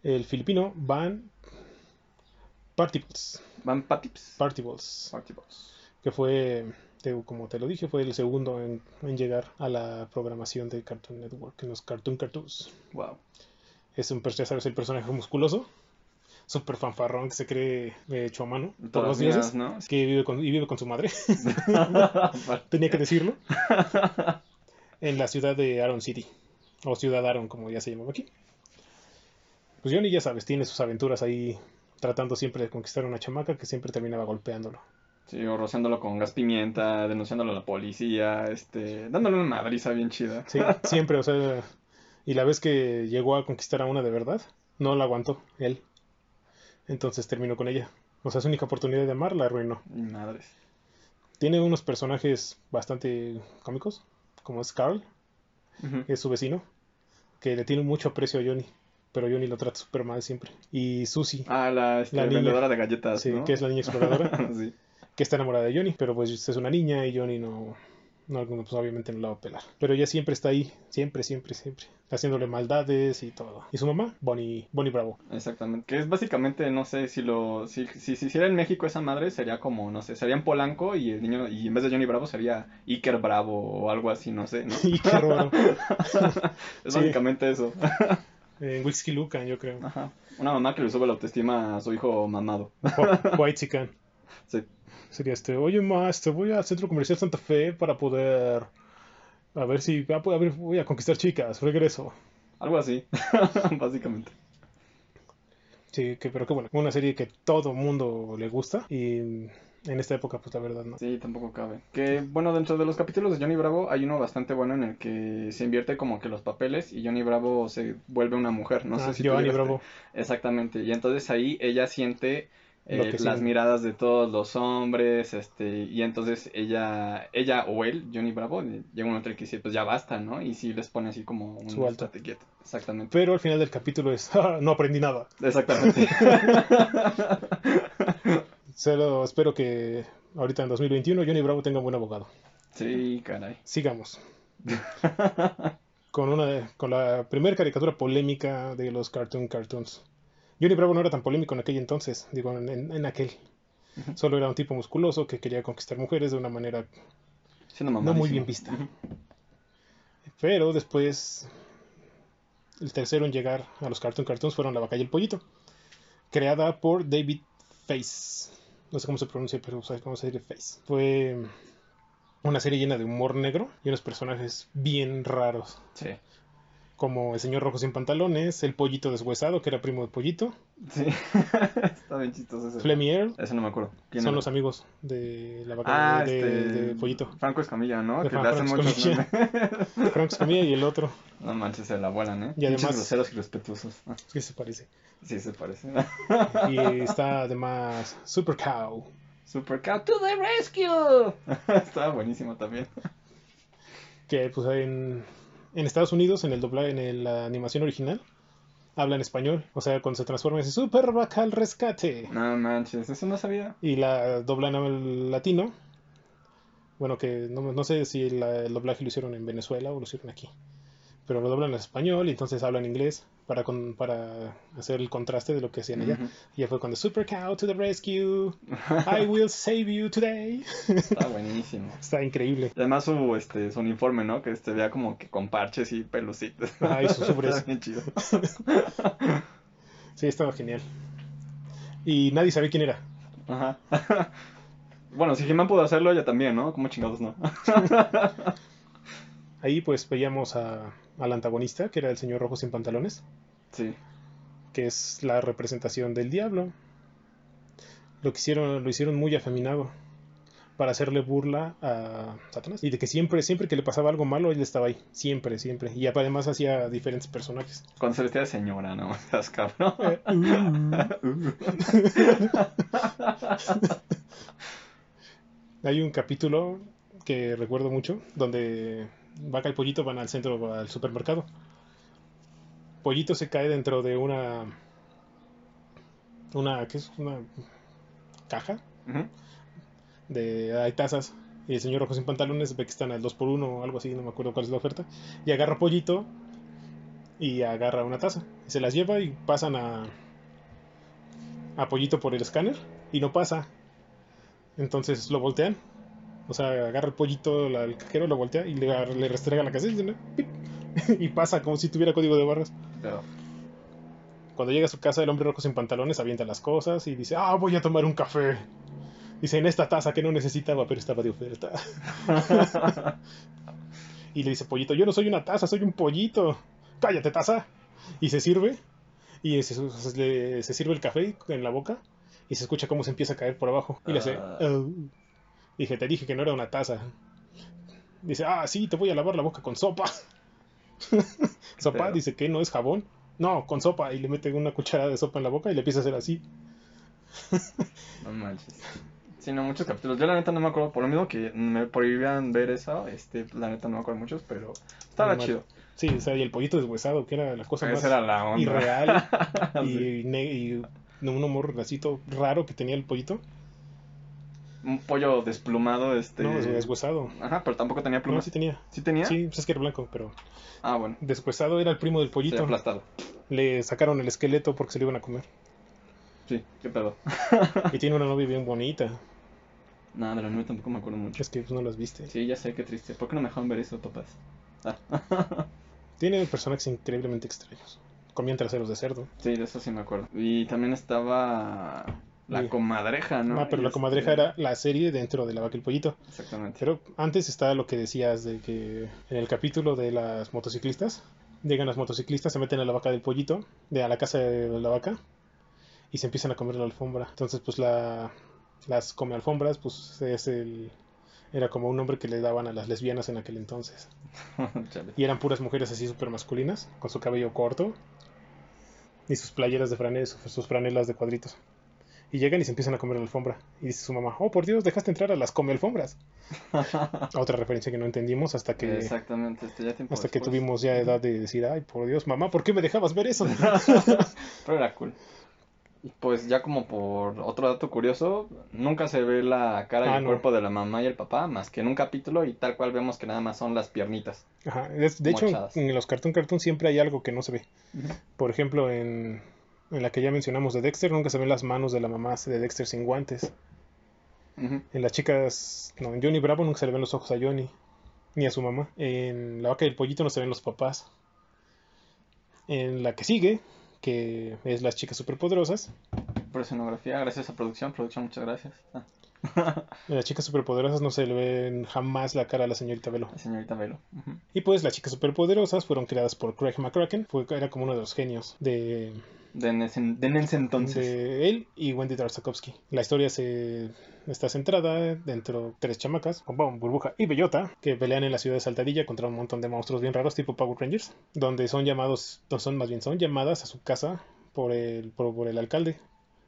El filipino Van Partibles. Van Patips. Partibles. Partibles. Que fue, te- como te lo dije, fue el segundo en, en llegar a la programación de Cartoon Network, en los Cartoon Cartoons. Wow. Es un, ya sabes, el personaje musculoso, súper fanfarrón que se cree eh, hecho a mano por Todas los dioses, ¿no? que vive con, y vive con su madre, tenía que decirlo, en la ciudad de Aaron City, o Ciudad Aaron, como ya se llamaba aquí. Pues Johnny, ya sabes, tiene sus aventuras ahí tratando siempre de conquistar a una chamaca que siempre terminaba golpeándolo. Sí, o rociándolo con gas pimienta, denunciándolo a la policía, este, dándole una madriza bien chida. Sí, siempre, o sea, y la vez que llegó a conquistar a una de verdad, no la aguantó él. Entonces terminó con ella. O sea, su única oportunidad de amar la arruinó. Madres. Tiene unos personajes bastante cómicos, como es Carl, que es su vecino, que le tiene mucho aprecio a Johnny, pero Johnny lo trata súper mal siempre. Y Susie, Ah, la, este, La niña. vendedora de galletas, sí, ¿no? que es la niña exploradora, sí. Que está enamorada de Johnny, pero pues es una niña y Johnny no, no pues obviamente no la va a pelar. Pero ella siempre está ahí, siempre, siempre, siempre, haciéndole maldades y todo. Y su mamá, Bonnie, Bonnie Bravo. Exactamente. Que es básicamente, no sé, si lo. Si, si se hiciera en México esa madre, sería como, no sé, sería en Polanco y el niño, y en vez de Johnny Bravo sería Iker Bravo o algo así, no sé, qué raro. es Sí. básicamente eso. En Whisky Lucan, yo creo. Ajá. Una mamá que le sube la autoestima a su hijo mamado. White Chican. Sí. Sería este, oye, más, te voy al centro comercial Santa Fe para poder. A ver si. A ver, voy a conquistar chicas, regreso. Algo así, básicamente. Sí, que, pero qué bueno. Una serie que todo mundo le gusta y en esta época, pues la verdad no. Sí, tampoco cabe. Que bueno, dentro de los capítulos de Johnny Bravo hay uno bastante bueno en el que se invierte como que los papeles y Johnny Bravo se vuelve una mujer. No Ah, sé si llegaste- Bravo. Exactamente. Y entonces ahí ella siente eh, las miradas de todos los hombres, este, y entonces ella, ella o él, Johnny Bravo, eh, llega un momento que dice, pues ya basta, ¿no? Y sí les pone así como un Su estate quieto. Exactamente. Pero al final del capítulo es, "Ah, no aprendí nada. Exactamente. Solo espero que ahorita en 2021 Johnny Bravo tenga un buen abogado. sí, caray. Sigamos. con una con la primera caricatura polémica de los Cartoon Cartoons. Johnny Bravo no era tan polémico en aquel entonces, digo, en, aquel. Solo era un tipo musculoso que quería conquistar mujeres de una manera no muy bien vista. Pero después, el tercero en llegar a los Cartoon Cartoons fueron La Vaca y el Pollito, creada por David Face. No sé cómo se pronuncia, pero sabes cómo se dice Face. Fue una serie llena de humor negro y unos personajes bien raros, Sí. Como el señor rojo sin pantalones, el pollito deshuesado, que era primo de Pollito, Sí. Está bien chistoso ese. Flemmy Earl, Ese no me acuerdo. ¿Quién son era? los amigos de La Vaca Ah, de, este... de Pollito. Franco Escamilla, ¿no? De que le Franco hacen muchos. Frank Escamilla y el otro, No manches, se la vuelan, ¿eh? Y además- Pinches groseros y respetuosos. ¿qué se parece? Sí, se parece. Y está además Super Cow. Super Cow to the rescue. Estaba buenísimo también. Que pues en, en Estados Unidos, en el doblaje, en el- la animación original, habla en español. O sea, cuando se transforma dice Super Vaca al rescate. No manches, eso no sabía. Y la doblan al latino. Bueno, que no, no sé si la- el doblaje lo hicieron en Venezuela o lo hicieron aquí. Pero lo doblan en español y entonces hablan inglés para, con- para hacer el contraste de lo que hacían allá. Ujú. Y ya fue cuando Super Cow to the rescue. I will save you today. Está buenísimo. Está increíble. Y además su, este, su uniforme, ¿no? Que este vea como que con parches y pelucitos. Ay, sus ubres. Está bien chido. Sí, estaba genial. Y nadie sabía quién era. Ajá. Bueno, si He-Man pudo hacerlo, ella también, ¿no? Como chingados no. Ahí pues veíamos a, al antagonista, que era el señor rojo sin pantalones, Sí. que es la representación del diablo. Lo que hicieron, lo hicieron muy afeminado para hacerle burla a Satanás. Y de que siempre, siempre que le pasaba algo malo, él estaba ahí. Siempre, siempre. Y además hacía diferentes personajes. Cuando se vestía de señora, ¿no? Estás cabrón. Eh, uh. Hay un capítulo que recuerdo mucho donde Vaca y Pollito van al centro, al supermercado. Pollito se cae dentro de una. Una. ¿Qué es? Una caja de. Hay tazas. Y el señor Rojo sin pantalones ve que están al 2x1 o algo así, no me acuerdo cuál es la oferta. Y agarra Pollito y agarra una taza. Y se las lleva y pasan a. A Pollito por el escáner y no pasa. Entonces lo voltean. O sea, agarra el pollito, la- el cajero lo voltea y le, restrega la casilla y pasa como si tuviera código de barras. Cuando llega a su casa, el hombre rojo sin pantalones avienta las cosas y dice: Ah, voy a tomar un café. Dice: En esta taza que no necesitaba, pero estaba de oferta. y le dice: Pollito, yo no soy una taza, soy un pollito. Cállate, taza. Y se sirve. Y se, se- le- se sirve el café en la boca. Y se escucha cómo se empieza a caer por abajo. Y le hace: Ah. "Oh". Dije: Te dije que no era una taza. Dice: Ah, sí, te voy a lavar la boca con sopa. sopa, dice que no es jabón. No, con sopa. Y le mete una cucharada de sopa en la boca y le empieza a hacer así. no manches. Sí, no, muchos capítulos. Yo la neta no me acuerdo, por lo mismo que me prohibían ver eso, este, la neta no me acuerdo muchos, pero estaba chido. Sí, o sea, y el pollito deshuesado, que era la cosa más era la onda. irreal Sí. y, y un humor todo raro que tenía el pollito. Un pollo desplumado, este... No, deshuesado. Ajá, pero tampoco tenía No, plumas. sí tenía. ¿Sí tenía? Sí, pues es que era blanco, pero Ah, bueno. deshuesado era el primo del Sí, pollito. aplastado. Le sacaron el esqueleto porque se lo iban a comer. Sí, qué pedo. Y tiene una novia bien bonita. No, de la nueva tampoco me acuerdo mucho. Es que pues, no las viste. Sí, ya sé, qué triste. ¿Por qué no me dejaron ver eso, papás? Ah. Tiene personajes increíblemente extraños. comían traseros de cerdo. Sí, de eso sí me acuerdo. Y también estaba la comadreja, ¿no? Ah, pero la Este, comadreja era la serie dentro de la vaca y el pollito. Exactamente. Pero antes está lo que decías de que en el capítulo de las motociclistas, llegan las motociclistas, se meten a la vaca del pollito, de a la casa de la vaca, y se empiezan a comer la alfombra. Entonces, pues la, las come alfombras, pues es el, era como un nombre que le daban a las lesbianas en aquel entonces. Y eran puras mujeres así súper masculinas, con su cabello corto y sus playeras de franelas, sus franelas de cuadritos. Y llegan y se empiezan a comer la alfombra. Y dice su mamá, oh por Dios, dejaste entrar a las come alfombras. Otra referencia que no entendimos hasta que, Exactamente, este ya hasta que tuvimos ya edad de decir, ay por Dios, mamá, ¿por qué me dejabas ver eso? Pero era cool. Pues ya como por otro dato curioso, nunca se ve la cara y Ah, el no. cuerpo de la mamá y el papá, más que en un capítulo y tal cual vemos que nada más son las piernitas. Ajá, de hecho, en los Cartoon Cartoon siempre hay algo que no se ve. Por ejemplo, en, en la que ya mencionamos de Dexter, nunca se ven las manos de la mamá de Dexter sin guantes. En las chicas, no, en Johnny Bravo nunca se le ven los ojos a Johnny, ni a su mamá. En la vaca y el pollito no se ven los papás. En la que sigue, que es las chicas superpoderosas, Por escenografía, gracias a producción, producción, muchas gracias. Ah, en las chicas superpoderosas no se le ven jamás la cara a la señorita Velo. la señorita Velo. Y pues las chicas superpoderosas fueron creadas por Craig McCracken, fue, era como uno de los genios de, De, en ese, de en ese entonces. de él y Wendy Tartakovsky. La historia se está centrada dentro de tres chamacas, Bombón, Burbuja y Bellota, que pelean en la ciudad de Saltadilla contra un montón de monstruos bien raros tipo Power Rangers, donde son llamados, no son más bien, son llamadas a su casa por el, por, por el alcalde,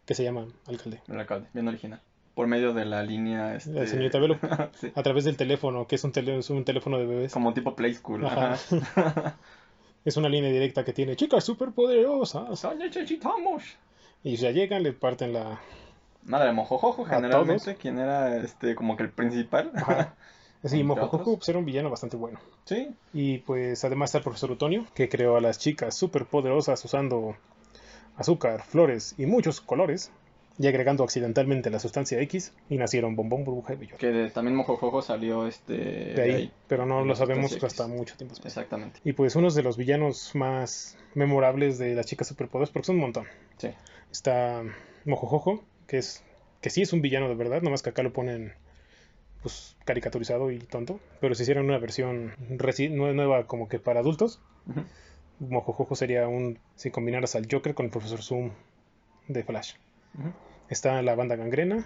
que se llama alcalde. El alcalde, bien original. Por medio de la línea. Este... La señorita Velo. sí. A través del teléfono, que es un, tele- es un teléfono de bebés. Como tipo Play School. Ajá. Ajá. Es una línea directa que tiene chicas superpoderosas. ¡Ya necesitamos! Y ya llegan, le parten la, Madre Mojojojo, generalmente, todos. quien era este como que el principal. Ajá. Sí, Mojojojo pues, era un villano bastante bueno. sí, Y pues además está el profesor Utonio, que creó a las chicas superpoderosas usando azúcar, flores y muchos colores, y agregando accidentalmente la sustancia X, y nacieron Bombón, Burbuja y Bellota. que de- también Mojojojo salió este De ahí, pero no lo sabemos hasta mucho tiempo después. Exactamente. Y pues uno de los villanos más memorables de las chicas superpoderosas, porque son un montón. Sí. Está Mojojojo, que es que sí es un villano de verdad, nomás que acá lo ponen pues caricaturizado y tonto, pero si hicieran una versión nueva como que para adultos, Ujú. Mojojojo sería un si combinaras al Joker con el profesor Zoom de Flash. Ujú. Está la banda Gangrena,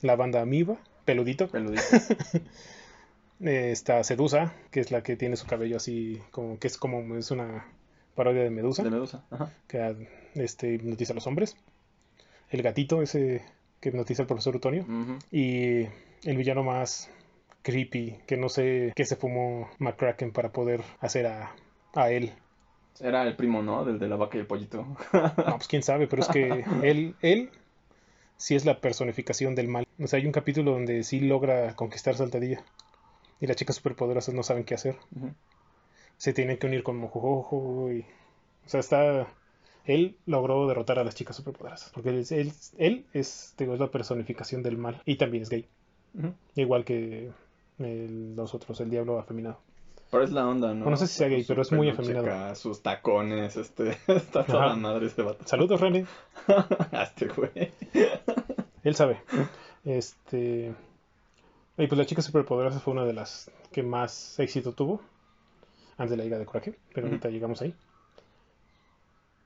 la banda Amiba, peludito, Peludito. eh, está Sedusa, que es la que tiene su cabello así como que es como es una parodia de Medusa. De Medusa. Ajá. que este, hipnotiza a los hombres. El gatito, ese que hipnotiza al profesor Utonio. Y el villano más creepy, que no sé qué se fumó McCracken para poder hacer a, a él. Era el primo, ¿no? Del de la vaca y el pollito. No, pues quién sabe, pero es que él, él sí es la personificación del mal. O sea, hay un capítulo donde sí logra conquistar Saltadilla. Y las chicas superpoderosas no saben qué hacer. Se tienen que unir con Mojojojo y... O sea, está... Él logró derrotar a las chicas superpoderosas. Porque él, es- él, él es, digo, es la personificación del mal. Y también es gay. Igual que el- los otros, el diablo afeminado. Pero es la onda, ¿no? No sé si sea gay, pero es muy afeminado. sus tacones, este. Está toda Ajá. madre ese vato. Saludos, René. este güey. Él sabe. Este. Y pues la chica superpoderosa fue una de las que más éxito tuvo. Antes de la Liga de Coraje. Pero ahorita llegamos ahí.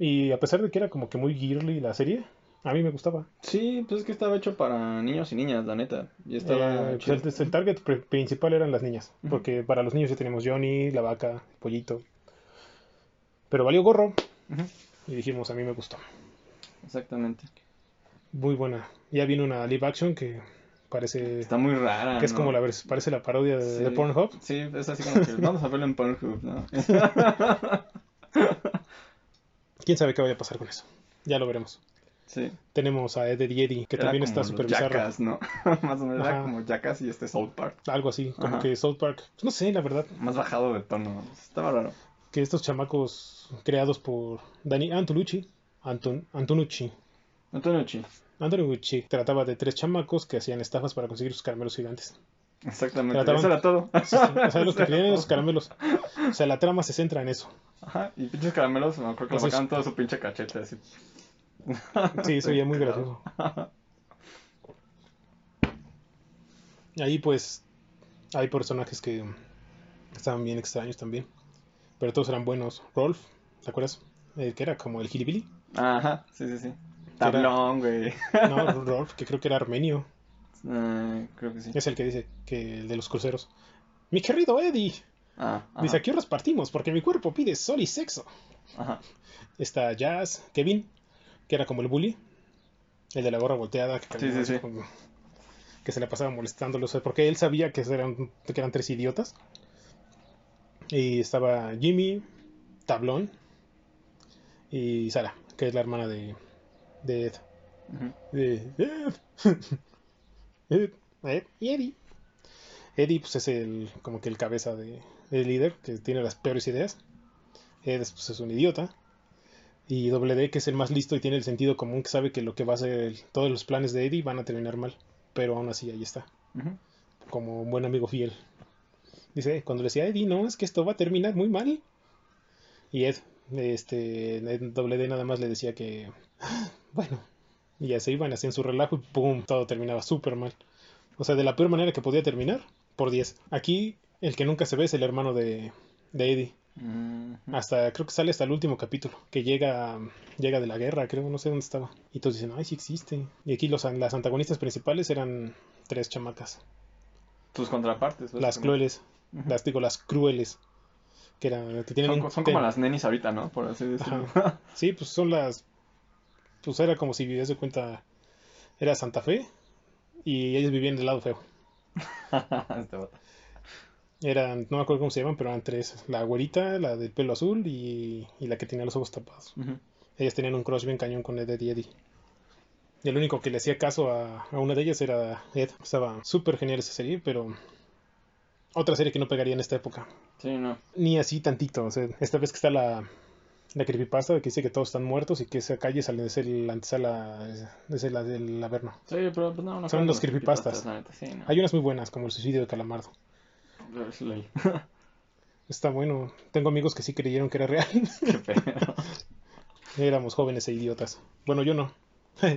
Y a pesar de que era como que muy girly la serie, a mí me gustaba. Sí, pues es que estaba hecho para niños y niñas, la neta. Y estaba. Eh, chido. pues el, el target pri- principal eran las niñas. Porque para los niños ya teníamos Johnny, la vaca, el pollito. Pero valió gorro. Y dijimos, a mí me gustó. Exactamente. Muy buena. Ya viene una live action que parece. Está muy rara. que es ¿no? como la parece la parodia de, Sí. de Pornhub. Sí, es así como que vamos a verlo en Pornhub, ¿no? Quién sabe qué vaya a pasar con eso. Ya lo veremos. Sí. Tenemos a Eddie Eddie, que Era también está los súper bizarro. ¿no? Más o menos era como Jackass y este South Park. Algo así, como Ajá. que South Park. Pues no sé, la verdad. Más bajado de tono. Estaba raro. Que estos chamacos creados por Dani Antonucci. Anton, Antonucci. Antonio Chi. Antonucci trataba de tres chamacos que hacían estafas para conseguir sus caramelos gigantes. Exactamente. Trataban- Eso era todo. Sí, sí, o sea, los que esos todo. caramelos. O sea, la trama se centra en eso. Ajá, y pinches caramelos, me acuerdo que le Entonces- sacaban todo su pinche cachete así. Sí, se muy gracioso. Ahí pues hay personajes que estaban bien extraños también. Pero todos eran buenos. Rolf, ¿te acuerdas? El que era como el Hillbilly. Ajá, sí, sí, sí. Tablón, güey. No, Rolf, que creo que era armenio. Eh, creo que sí. Es el que dice que el de los cruceros. Mi querido Eddie. Ah, Dice, aquí horas partimos porque mi cuerpo pide sol y sexo. ajá. Está Jazz, Kevin, que era como el bully. El de la gorra volteada. Que, Sí, caminaba sí, así sí. como- que se la pasaba molestándolos. Porque él sabía que eran, que eran tres idiotas. Y estaba Jimmy, Tablón y Sara, que es la hermana de, de Ed. Ed. Ed, Ed y Eddie. Eddie pues es el como que el cabeza de el líder que tiene las peores ideas. Ed pues, es un idiota. Y Doble D que es el más listo y tiene el sentido común que sabe que lo que va a ser todos los planes de Eddie van a terminar mal. Pero aún así ahí está, como un buen amigo fiel. Dice, cuando le decía a Eddie, no, es que esto va a terminar muy mal. Y Ed, este, Ed Doble D nada más le decía que, "Ah, bueno, y ya se iban, hacían su relajo y ¡pum! Todo terminaba súper mal. O sea, de la peor manera que podía terminar, por 10. Aquí, el que nunca se ve es el hermano de, de Eddie. Hasta, creo que sale hasta el último capítulo, que llega, llega de la guerra, creo, no sé dónde estaba. Y todos dicen, ay, sí existe. Y aquí los, las antagonistas principales eran tres chamacas. Tus contrapartes. Las crueles, las digo, las crueles. Que, eran, que tienen Son, un son ten- como las nenis ahorita, ¿no? Por así decirlo. Ajá. Sí, pues son las. Pues era como si viviese de cuenta. Era Santa Fe. Y ellos vivían del lado feo. Eran, no me acuerdo cómo se llaman, pero eran tres. La güerita, la del pelo azul y, y la que tenía los ojos tapados. Ellas tenían un crush bien cañón con Ed, Ed y Eddie. Y el único que le hacía caso a, a una de ellas era Ed. Estaba súper genial esa serie, pero otra serie que no pegaría en esta época. Sí, no. Ni así tantito. O sea, esta vez que está la, la creepypasta de que dice que todos están muertos y que esa calle sale de ser la antesala es la del Averno. Sí, pero pues no, no Son los creepypastas. Sí, no. Hay unas muy buenas, como el suicidio de Calamardo. Está bueno. Tengo amigos que sí creyeron que era real. Qué pedo. Éramos jóvenes e idiotas. Bueno, yo no.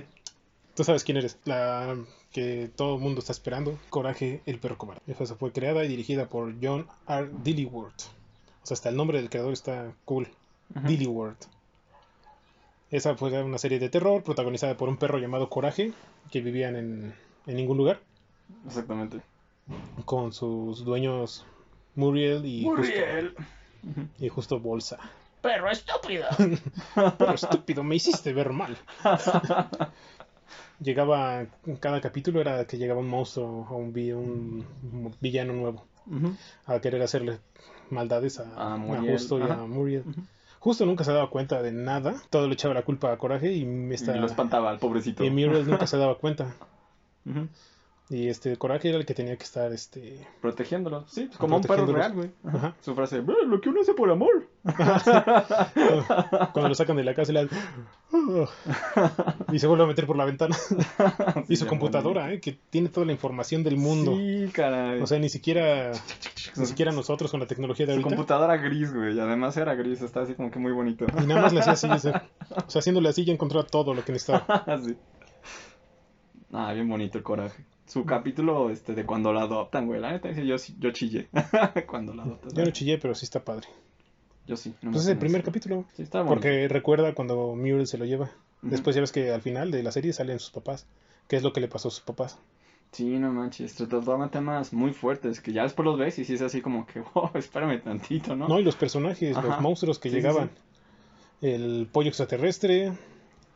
Tú sabes quién eres. La que todo el mundo está esperando. Coraje, el perro cobarde. Esa fue creada y dirigida por John R. Dilliworth. O sea, hasta el nombre del creador está cool. Ujú. Dilliworth. Esa fue una serie de terror protagonizada por un perro llamado Coraje, que vivían en, en ningún lugar, Exactamente. Con sus dueños Muriel y, Justo, y Justo Bolsa. Perro estúpido. Pero estúpido, me hiciste ver mal. Llegaba, en cada capítulo era que llegaba un monstruo o un, vi- un villano nuevo a querer hacerle maldades a, A a Muriel, Justo y a. Muriel. Justo nunca se daba cuenta de nada, todo le echaba la culpa a Coraje y, esta, Y lo espantaba al pobrecito. y Muriel nunca se daba cuenta. Y este Coraje era el que tenía que estar este Protegiéndolo. Sí, pues como un perro real, güey. Ajá. Su frase, "Eh, lo que uno hace por amor. cuando lo sacan de la casa y, le dan- y se vuelve a meter por la ventana. y su computadora, eh, que tiene toda la información del mundo. Sí, caray. O sea, ni siquiera ni siquiera nosotros con la tecnología de su ahorita. computadora gris, güey. Y además era gris, está así como que muy bonito. Y nada más le hacía así, o sea, haciéndole así ya encontraba todo lo que necesitaba. sí. Ah, bien bonito el coraje. Su capítulo este, de cuando la adoptan, güey. La neta, sí, yo, yo chillé cuando la adoptan. Yo no chillé, pero sí está padre. Yo sí. no Entonces es el primer capítulo. Sí, está bonito. Porque recuerda cuando Muriel se lo lleva. Después ya ves que al final de la serie salen sus papás. ¿Qué es lo que le pasó a sus papás? Sí, no manches. Trataban temas muy fuertes que ya después los ves y sí es así como que, wow, espérame tantito, ¿no? No, y los personajes, Ajá. los monstruos que Sí, sí, llegaban. El pollo extraterrestre,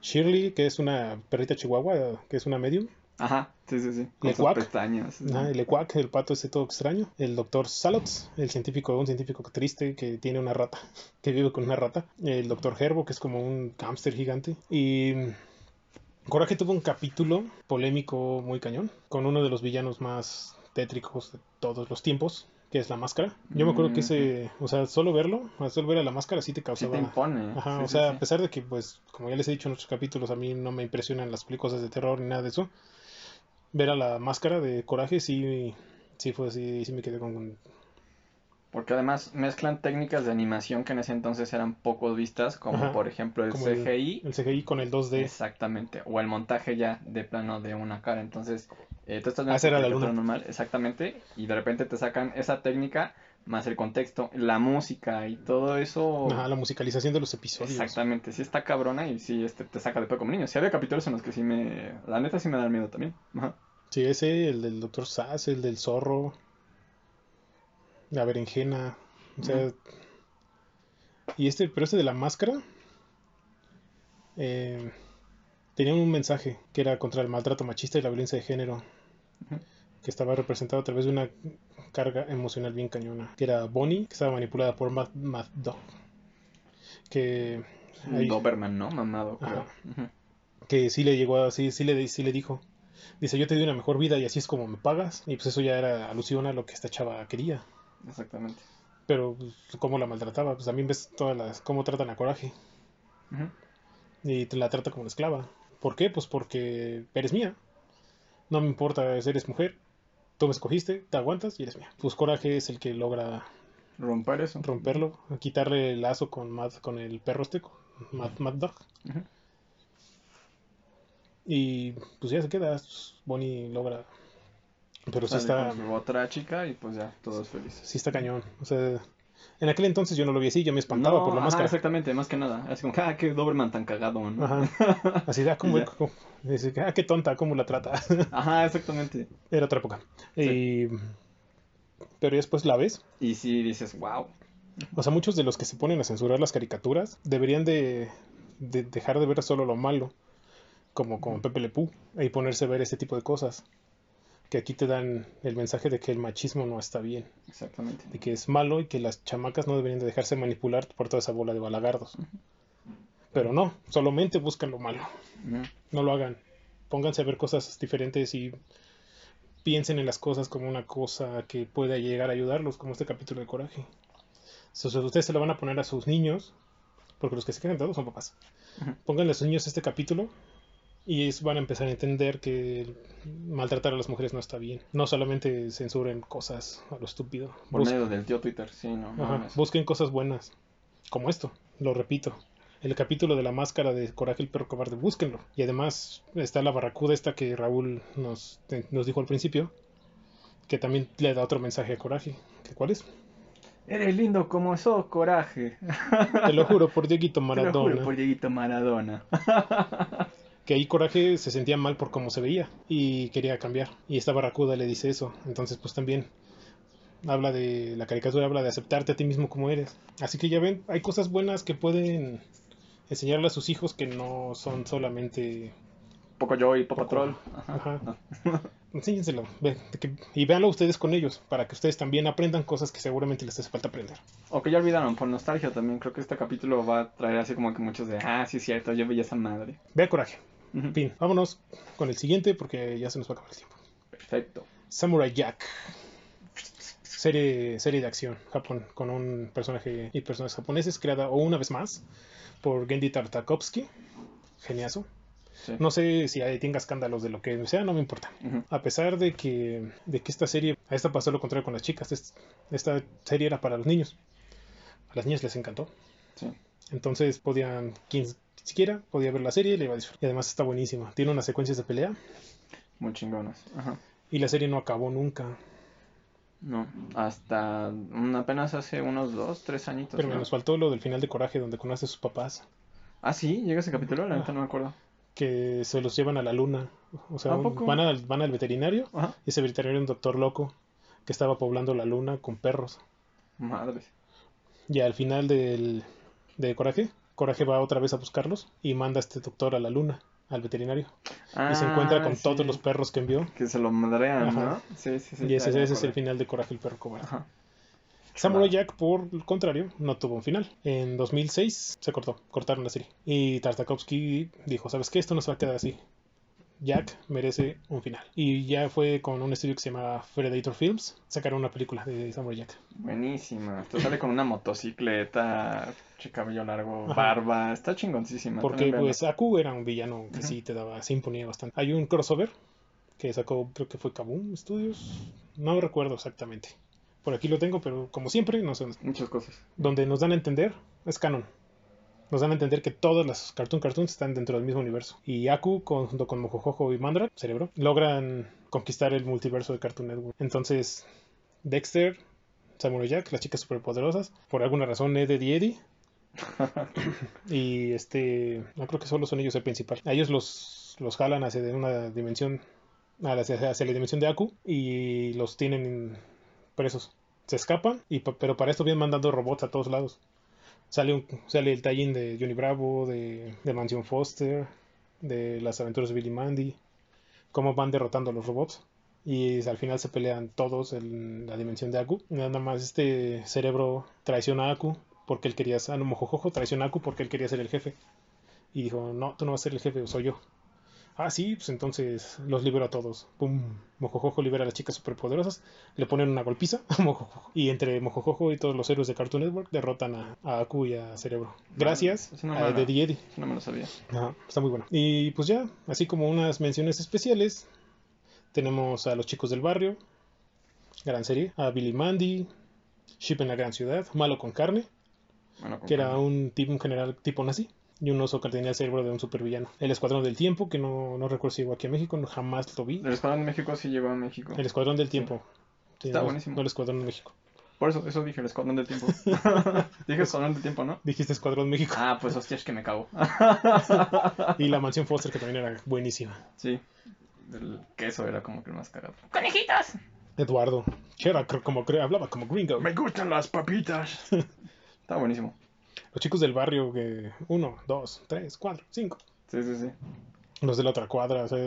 Shirley, que es una perrita chihuahua, que es una medium. Ajá, sí, sí, sí. Con sus pestañas. El Equac, el pato ese todo extraño. El doctor Salots, el científico, un científico triste que tiene una rata, que vive con una rata. El doctor Herbo, que es como un hámster gigante. Y Coraje tuvo un capítulo polémico muy cañón, con uno de los villanos más tétricos de todos los tiempos, que es la máscara. Yo me acuerdo que ese, o sea, solo verlo, solo ver a la máscara sí te Sí causaba... te impone. Ajá, Sí, o sí, sea, sí. a pesar de que, pues, como ya les he dicho en otros capítulos, a mí no me impresionan las películas de terror ni nada de eso. Ver a la máscara de coraje sí, sí fue así, sí me quedé con... Porque además mezclan técnicas de animación que en ese entonces eran poco vistas, como Ajá, por ejemplo el CGI. El CGI con el 2D. Exactamente. O el montaje ya de plano de una cara. Entonces, eh, tú estás viendo Ah, la normal, exactamente, y de repente te sacan esa técnica más el contexto, la música y todo eso. Ajá, la musicalización de los episodios. Exactamente, sí está cabrona y sí este, te saca de pedo como niño. Sí había capítulos en los que sí me... La neta sí me da miedo también. Ajá. Sí, ese, el del Dr. Sass, el del zorro, la berenjena, o sea, y este, pero este de la máscara, eh, tenía un mensaje que era contra el maltrato machista y la violencia de género. Que estaba representado a través de una carga emocional bien cañona, que era Bonnie, que estaba manipulada por Mad, Mad Dog, que, ahí- Doberman, ¿no? Mamado, creo. Que sí le llegó a, sí, sí le, sí le dijo. Dice, yo te di una mejor vida y así es como me pagas. Y pues eso ya era alusión a lo que esta chava quería. Exactamente. Pero, pues, cómo la maltrataba. Pues también ves todas las, cómo tratan a Coraje. Ujú. Y te la trata como una esclava. ¿Por qué? Pues porque eres mía. No me importa si eres mujer. Tú me escogiste, te aguantas y eres mía. Pues Coraje es el que logra Romper eso. romperlo, quitarle el lazo con, Mad, con el perro este, Mad, Mad Dog. Y pues ya se queda. Bonnie logra. Pero sí está. con su otra chica y pues ya, todos felices. Sí está cañón. O sea, en aquel entonces yo no lo vi así, yo me espantaba No, por la ajá, máscara. exactamente, más que nada. Es como, ah, qué Doberman tan cagado, ¿no? Ajá. Así ah, dice, ah, qué tonta, cómo la trata. Ajá, exactamente. Era otra época. Sí. Y... Pero después la ves. Y sí dices, wow. O sea, muchos de los que se ponen a censurar las caricaturas deberían de, de dejar de ver solo lo malo, como con Pepe Le Pew, y ponerse a ver ese tipo de cosas. Que aquí te dan el mensaje de que el machismo no está bien, Exactamente. de que es malo y que las chamacas no deberían de dejarse manipular por toda esa bola de balagardos. Pero no, solamente buscan lo malo. No lo hagan. Pónganse a ver cosas diferentes y piensen en las cosas como una cosa que pueda llegar a ayudarlos, como este capítulo de Coraje. Si ustedes se lo van a poner a sus niños, porque los que se quedan todos son papás, pónganle a sus niños este capítulo y ellos van a empezar a entender que maltratar a las mujeres no está bien. No solamente censuren cosas a lo estúpido. Por Bus- medio del tío Twitter, sí, no. Ajá, busquen cosas buenas, como esto, lo repito. El capítulo de la máscara de Coraje el perro cobarde, búsquenlo. Y además está la barracuda esta que Raúl nos, te- nos dijo al principio, que también le da otro mensaje a Coraje. ¿Que ¿Cuál es? Eres lindo como sos, coraje. Te lo juro por Dieguito Te lo Maradona. juro por Dieguito Maradona. Que ahí Coraje se sentía mal por cómo se veía y quería cambiar. Y esta barracuda le dice eso. Entonces pues también habla de la caricatura, habla de aceptarte a ti mismo como eres. Así que ya ven, hay cosas buenas que pueden enseñarle a sus hijos que no son solamente... Poco yo y Poco Poco- Troll. Ajá. Ajá. Enséñenselo. ve- que- y véanlo ustedes con ellos, para que ustedes también aprendan cosas que seguramente les hace falta aprender. O que ya olvidaron, por nostalgia también. Creo que este capítulo va a traer así como que muchos de, ah, sí cierto, yo veía esa madre. Vea coraje. En fin, vámonos con el siguiente porque ya se nos va a acabar el tiempo. Perfecto. Samurai Jack. Serie, serie de acción, Japón, con un personaje y personajes japoneses, creada o una vez más por Gendy Tartakovsky. Geniazo. Sí. No sé si hay- tenga escándalos de lo que sea, no me importa. A pesar de que, de que esta serie, a esta pasó lo contrario con las chicas, es- esta serie era para los niños. A las niñas les encantó. Sí. Entonces podían, quien siquiera podía ver la serie y le iba a disfrutar. Y además está buenísima. Tiene unas secuencias de pelea Muy chingonas. Ajá. y la serie no acabó nunca. No, hasta apenas hace unos dos, tres añitos. Pero ¿no? nos faltó lo del final de Coraje donde conoce a sus papás. Ah, sí, llega ese capítulo, la Ah. neta no me acuerdo. Que se los llevan a la luna. O sea, van al, van al veterinario Ajá. y ese veterinario era un doctor loco que estaba poblando la luna con perros. Madres. Y al final del, de Coraje, Coraje va otra vez a buscarlos y manda a este doctor a la luna, al veterinario. y se encuentra con Ah, todos los perros que envió. Que se lo madrean. ¿no? Sí, sí, sí. y ese, es el final de Coraje el perro cobarde. Ajá. Samurai. Jack, por el contrario, no tuvo un final. En 2006 se cortó, cortaron la serie. Y Tartakovsky dijo, ¿sabes qué? Esto no se va a quedar así. Jack merece un final. Y ya fue con un estudio que se llama Predator Films, sacaron una película de Samurai Jack. Buenísima. Esto sale con una motocicleta, cabello largo, Ajá. barba. Está chingoncísima. Porque pues Aku era un villano que sí te daba, se imponía bastante. Hay un crossover que sacó, creo que fue Kaboom Studios, no recuerdo exactamente. Por aquí lo tengo, pero como siempre, no sé. Muchas cosas. Donde nos dan a entender, es canon. Nos dan a entender que todas las Cartoon Cartoons están dentro del mismo universo. Y Aku, junto con Mojojojo y Mandra, Cerebro, logran conquistar el multiverso de Cartoon Network. Entonces, Dexter, Samurai Jack, las chicas superpoderosas, por alguna razón Ed, y Eddie. y este, no creo que solo son ellos el principal. A ellos los, los jalan hacia una dimensión, hacia, hacia la dimensión de Aku y los tienen presos. Se escapan, y, pero para esto vienen mandando robots a todos lados. Sale, el tallín de Johnny Bravo, de, de Mansion Foster, de las aventuras de Billy Mandy, cómo van derrotando a los robots. Y al final se pelean todos en la dimensión de Aku. Nada más este cerebro traiciona a Aku porque él quería traiciona a Aku porque él quería ser el jefe. Y dijo: No, tú no vas a ser el jefe, soy yo. Ah, sí, pues entonces los libero a todos. Pum. Mojojojo libera a las chicas superpoderosas. Le ponen una golpiza a Mojojojo. Y entre Mojojojo y todos los héroes de Cartoon Network derrotan a, a Aku y a Cerebro. Gracias no a Eddie Eddie. No me lo sabía. Ajá, está muy bueno. Y pues ya, así como unas menciones especiales, tenemos a los chicos del barrio, gran serie, a Billy Mandy, Ship en la gran ciudad, Malo con carne, con que era un tipo, un general tipo nazi, y un oso que tenía el cerebro de un supervillano. El Escuadrón del Tiempo, que no, no recuerdo si llegó aquí a México, no, jamás lo vi. El Escuadrón de México sí llegó a México. El Escuadrón del Tiempo. Sí, Está no, buenísimo. No el Escuadrón de México. Por eso, eso dije, el Escuadrón del Tiempo. dije Escuadrón del Tiempo, ¿no? Dijiste Escuadrón México. Ah, pues hostias que me cago. Y la Mansión Foster, que también era buenísima. sí. El queso era como que el más cagado. ¡Conejitos! Eduardo. Que era como, hablaba como gringo. Me gustan las papitas. Está buenísimo. Los chicos del barrio que... Uno, dos, tres, cuatro, cinco. Sí, sí, sí. Los de la otra cuadra. O sea,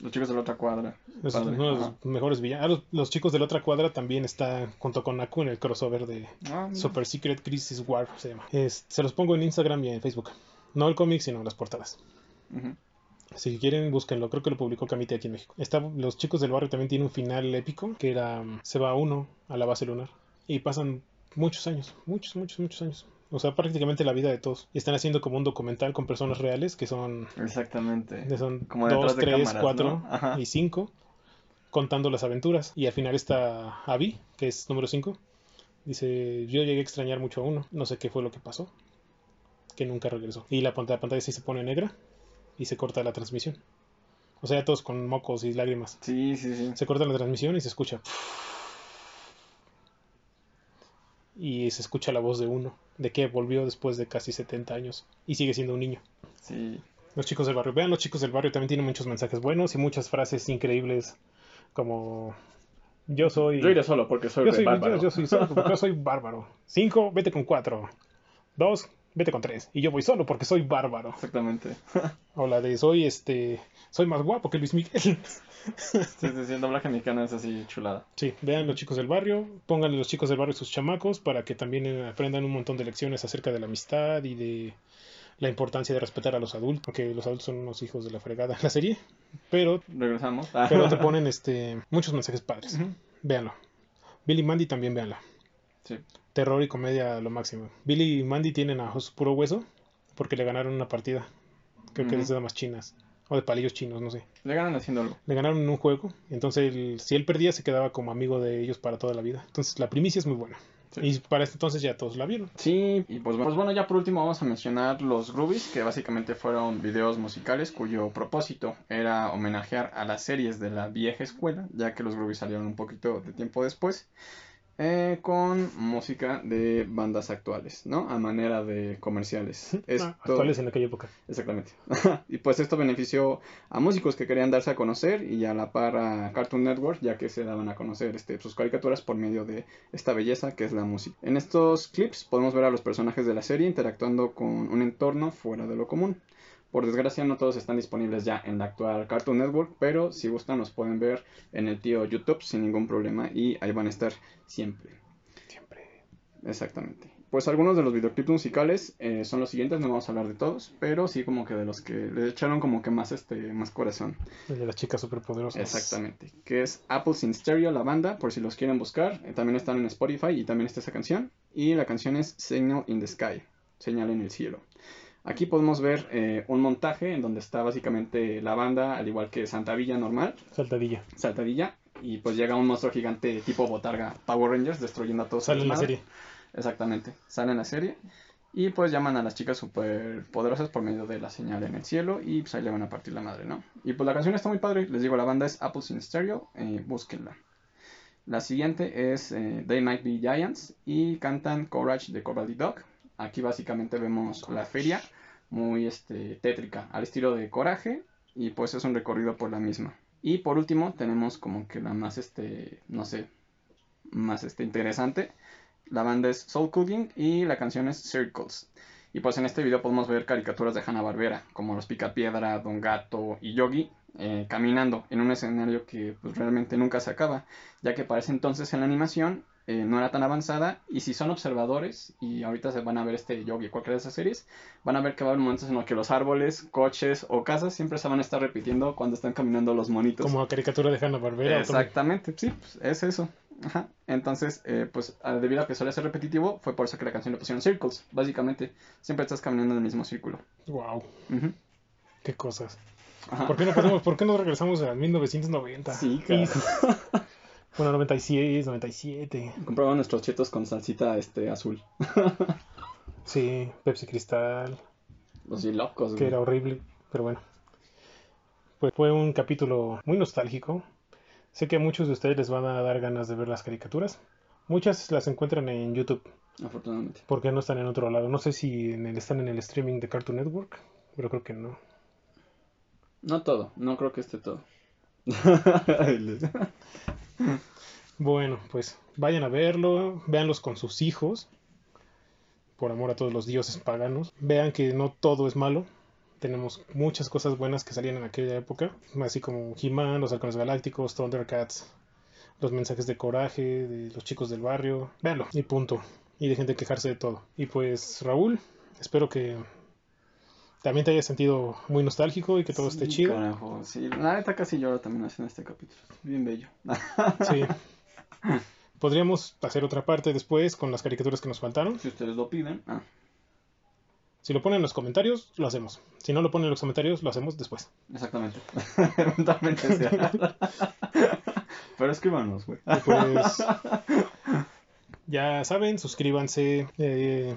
Los chicos de la otra cuadra. Padre. uno de los mejores villanos. Ah, los, los chicos de la otra cuadra también están junto con Aku en el crossover de Ah. Super Secret Crisis War, se llama. Es- se los pongo en Instagram y en Facebook. No el cómic, sino las portadas. Si quieren, búsquenlo. Creo que lo publicó Camite aquí en México. Está, los chicos del barrio también tienen un final épico, que era... mm, Se va uno a la base lunar. Y pasan muchos años. Muchos, muchos, muchos años. O sea, prácticamente la vida de todos. Y están haciendo como un documental con personas reales, que son... Exactamente. Son Como dos, tres, cámaras, cuatro y cinco. Contando las aventuras. Y al final está Abby, que es número 5. Dice, yo llegué a extrañar mucho a uno. No sé qué fue lo que pasó. Que nunca regresó. Y la pantalla, la pantalla sí se pone negra. Y se corta la transmisión. O sea, todos con mocos y lágrimas. Sí, sí, sí. Se corta la transmisión y se escucha. Y se escucha la voz de uno. De que volvió después de casi 70 años. Y sigue siendo un niño. Sí. Los chicos del barrio. Vean, los chicos del barrio también tienen muchos mensajes buenos y muchas frases increíbles. Como. Yo soy. Yo iré solo porque soy yo soy, bárbaro. yo, yo soy solo porque yo soy bárbaro. Cinco, vete con cuatro. Dos, vete con tres. Y yo voy solo porque soy bárbaro. Exactamente. O la de soy este. Soy más guapo que Luis Miguel. Sí, sí, sí. El doblaje mexicano es así chulada. Sí, vean los chicos del barrio, pónganle los chicos del barrio sus chamacos para que también eh, aprendan un montón de lecciones acerca de la amistad y de la importancia de respetar a los adultos, porque los adultos son unos hijos de la fregada en la serie, pero, Regresamos. pero te ponen este muchos mensajes padres. Ujú. Véanlo. Billy y Mandy también véanla. Sí. Terror y comedia a lo máximo. Billy y Mandy tienen a ojos puro hueso porque le ganaron una partida. Creo que es de damas chinas. O de palillos chinos, no sé. Le ganan haciendo algo. Le ganaron en un juego. Entonces, él- si él perdía, se quedaba como amigo de ellos para toda la vida. Entonces, la primicia es muy buena. Sí. Y para este entonces ya todos la vieron. Sí, y pues, pues bueno, ya por último vamos a mencionar los Groovies, que básicamente fueron videos musicales cuyo propósito era homenajear a las series de la vieja escuela, ya que los Groovies salieron un poquito de tiempo después, eh, con música de bandas actuales, ¿no? A manera de comerciales. Esto... Ah, Actuales en aquella época. Exactamente. y pues esto benefició a músicos que querían darse a conocer y a la par a Cartoon Network, ya que se daban a conocer este, sus caricaturas por medio de esta belleza que es la música. En estos clips podemos ver a los personajes de la serie interactuando con un entorno fuera de lo común. Por desgracia no todos están disponibles ya en la actual Cartoon Network, pero si gustan los pueden ver en el tío YouTube sin ningún problema y ahí van a estar siempre. Siempre. Exactamente. Pues algunos de los videoclips musicales eh, son los siguientes, no vamos a hablar de todos, pero sí como que de los que le echaron como que más este más corazón. El de las chicas superpoderosas. Exactamente. Que es Apples in Stereo, la banda, por si los quieren buscar. Eh, también están en Spotify y también está esa canción. Y la canción es Signal in the Sky, señal en el cielo. Aquí podemos ver eh, un montaje en donde está básicamente la banda, al igual que Santa Villa normal, Saltadilla. Saltadilla, y pues llega un monstruo gigante tipo botarga Power Rangers destruyendo a todos. Sale en la serie. Exactamente, sale en la serie. Y pues llaman a las chicas super poderosas por medio de la señal en el cielo y pues ahí le van a partir la madre, ¿no? Y pues la canción está muy padre, les digo, la banda es Apples in Stereo, eh, búsquenla. La siguiente es eh, They Might Be Giants y cantan Courage de Coralie Dog. Aquí básicamente vemos la feria muy este, tétrica, al estilo de Coraje y pues es un recorrido por la misma. Y por último tenemos como que la más, este, no sé, más este, interesante. La banda es Soul Cooking y la canción es Circles. Y pues en este video podemos ver caricaturas de Hanna-Barbera, como los Picapiedra, Don Gato y Yogi, eh, caminando en un escenario que pues, realmente nunca se acaba, ya que para ese entonces en la animación eh, no era tan avanzada y si son observadores y ahorita se van a ver este Yogi cualquiera de esas series, van a ver que va a haber momentos en los que los árboles, coches o casas siempre se van a estar repitiendo cuando están caminando los monitos. Como la caricatura de Hanna Barbera. Exactamente, sí, pues, es eso. Ajá. Entonces, eh, pues ah, debido a que suele ser repetitivo, fue por eso que la canción le pusieron Circles. Básicamente, siempre estás caminando en el mismo círculo. Wow, qué cosas. Ajá. ¿Por qué no podemos, por qué no regresamos a 1990? Sí, claro. Bueno, 96, 97. Compraba nuestros chetos con salsita este azul. Sí, Pepsi Cristal, Los locos, que güey. era horrible, pero bueno. Pues fue un capítulo muy nostálgico. Sé que a muchos de ustedes les van a dar ganas de ver las caricaturas. Muchas las encuentran en YouTube, Afortunadamente. porque no están en otro lado. No sé si en el- están en el streaming de Cartoon Network, pero creo que no. No todo, no creo que esté todo. Bueno, pues vayan a verlo, véanlos con sus hijos, por amor a todos los dioses paganos. Vean que no todo es malo. Tenemos muchas cosas buenas que salían en aquella época, así como He-Man, los halcones galácticos, Thundercats, los mensajes de coraje de los chicos del barrio. Véanlo y punto. Y dejen de quejarse de todo. Y pues Raúl, espero que también te hayas sentido muy nostálgico y que todo esté chido. Carajo, sí, la neta casi lloro también haciendo este capítulo. Bien bello. Sí. Podríamos hacer otra parte después con las caricaturas que nos faltaron. si ustedes lo piden. Ah, Si lo ponen en los comentarios, lo hacemos. Si no lo ponen en los comentarios, lo hacemos después. exactamente. Eventualmente sea. Pero escríbanos, güey. Pues, ya saben, suscríbanse, eh,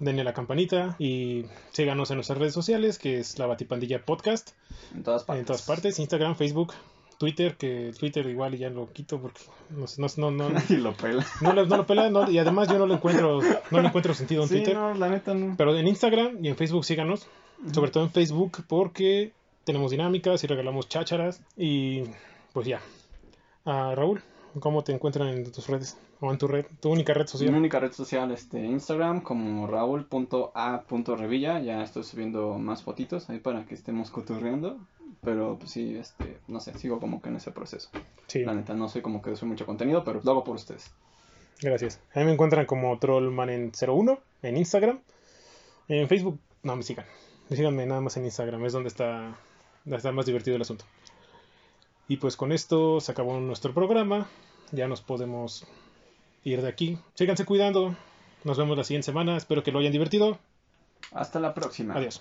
denle a la campanita y síganos en nuestras redes sociales, que es la Batipandilla Podcast, En todas partes. en todas partes, Instagram, Facebook, Twitter, que Twitter igual ya lo quito porque no, no, no, no, Y lo pela. no, lo- no lo pela, no, y además yo no lo encuentro, no le encuentro sentido en Sí, Twitter. no, la neta no. Pero en Instagram y en Facebook síganos, sobre todo en Facebook, porque tenemos dinámicas y regalamos chácharas. Y pues ya. Ah, Raúl, ¿cómo te encuentran en tus redes? O en tu red, tu única red Mi social. única red social, este, Instagram, como raúl.a.revilla. Ya estoy subiendo más fotitos ahí para que estemos cotorreando. Pero pues sí, este, no sé, sigo como que en ese proceso. Sí, La neta, no soy como que soy mucho contenido, pero lo hago por ustedes. gracias. A mí me encuentran como Trollman en 01 en Instagram. En Facebook, no me sigan. Síganme nada más en Instagram, es donde está, está más divertido el asunto. Y pues con esto se acabó nuestro programa. Ya nos podemos ir de aquí. Síganse cuidando. Nos vemos la siguiente semana. Espero que lo hayan divertido. Hasta la próxima. Adiós.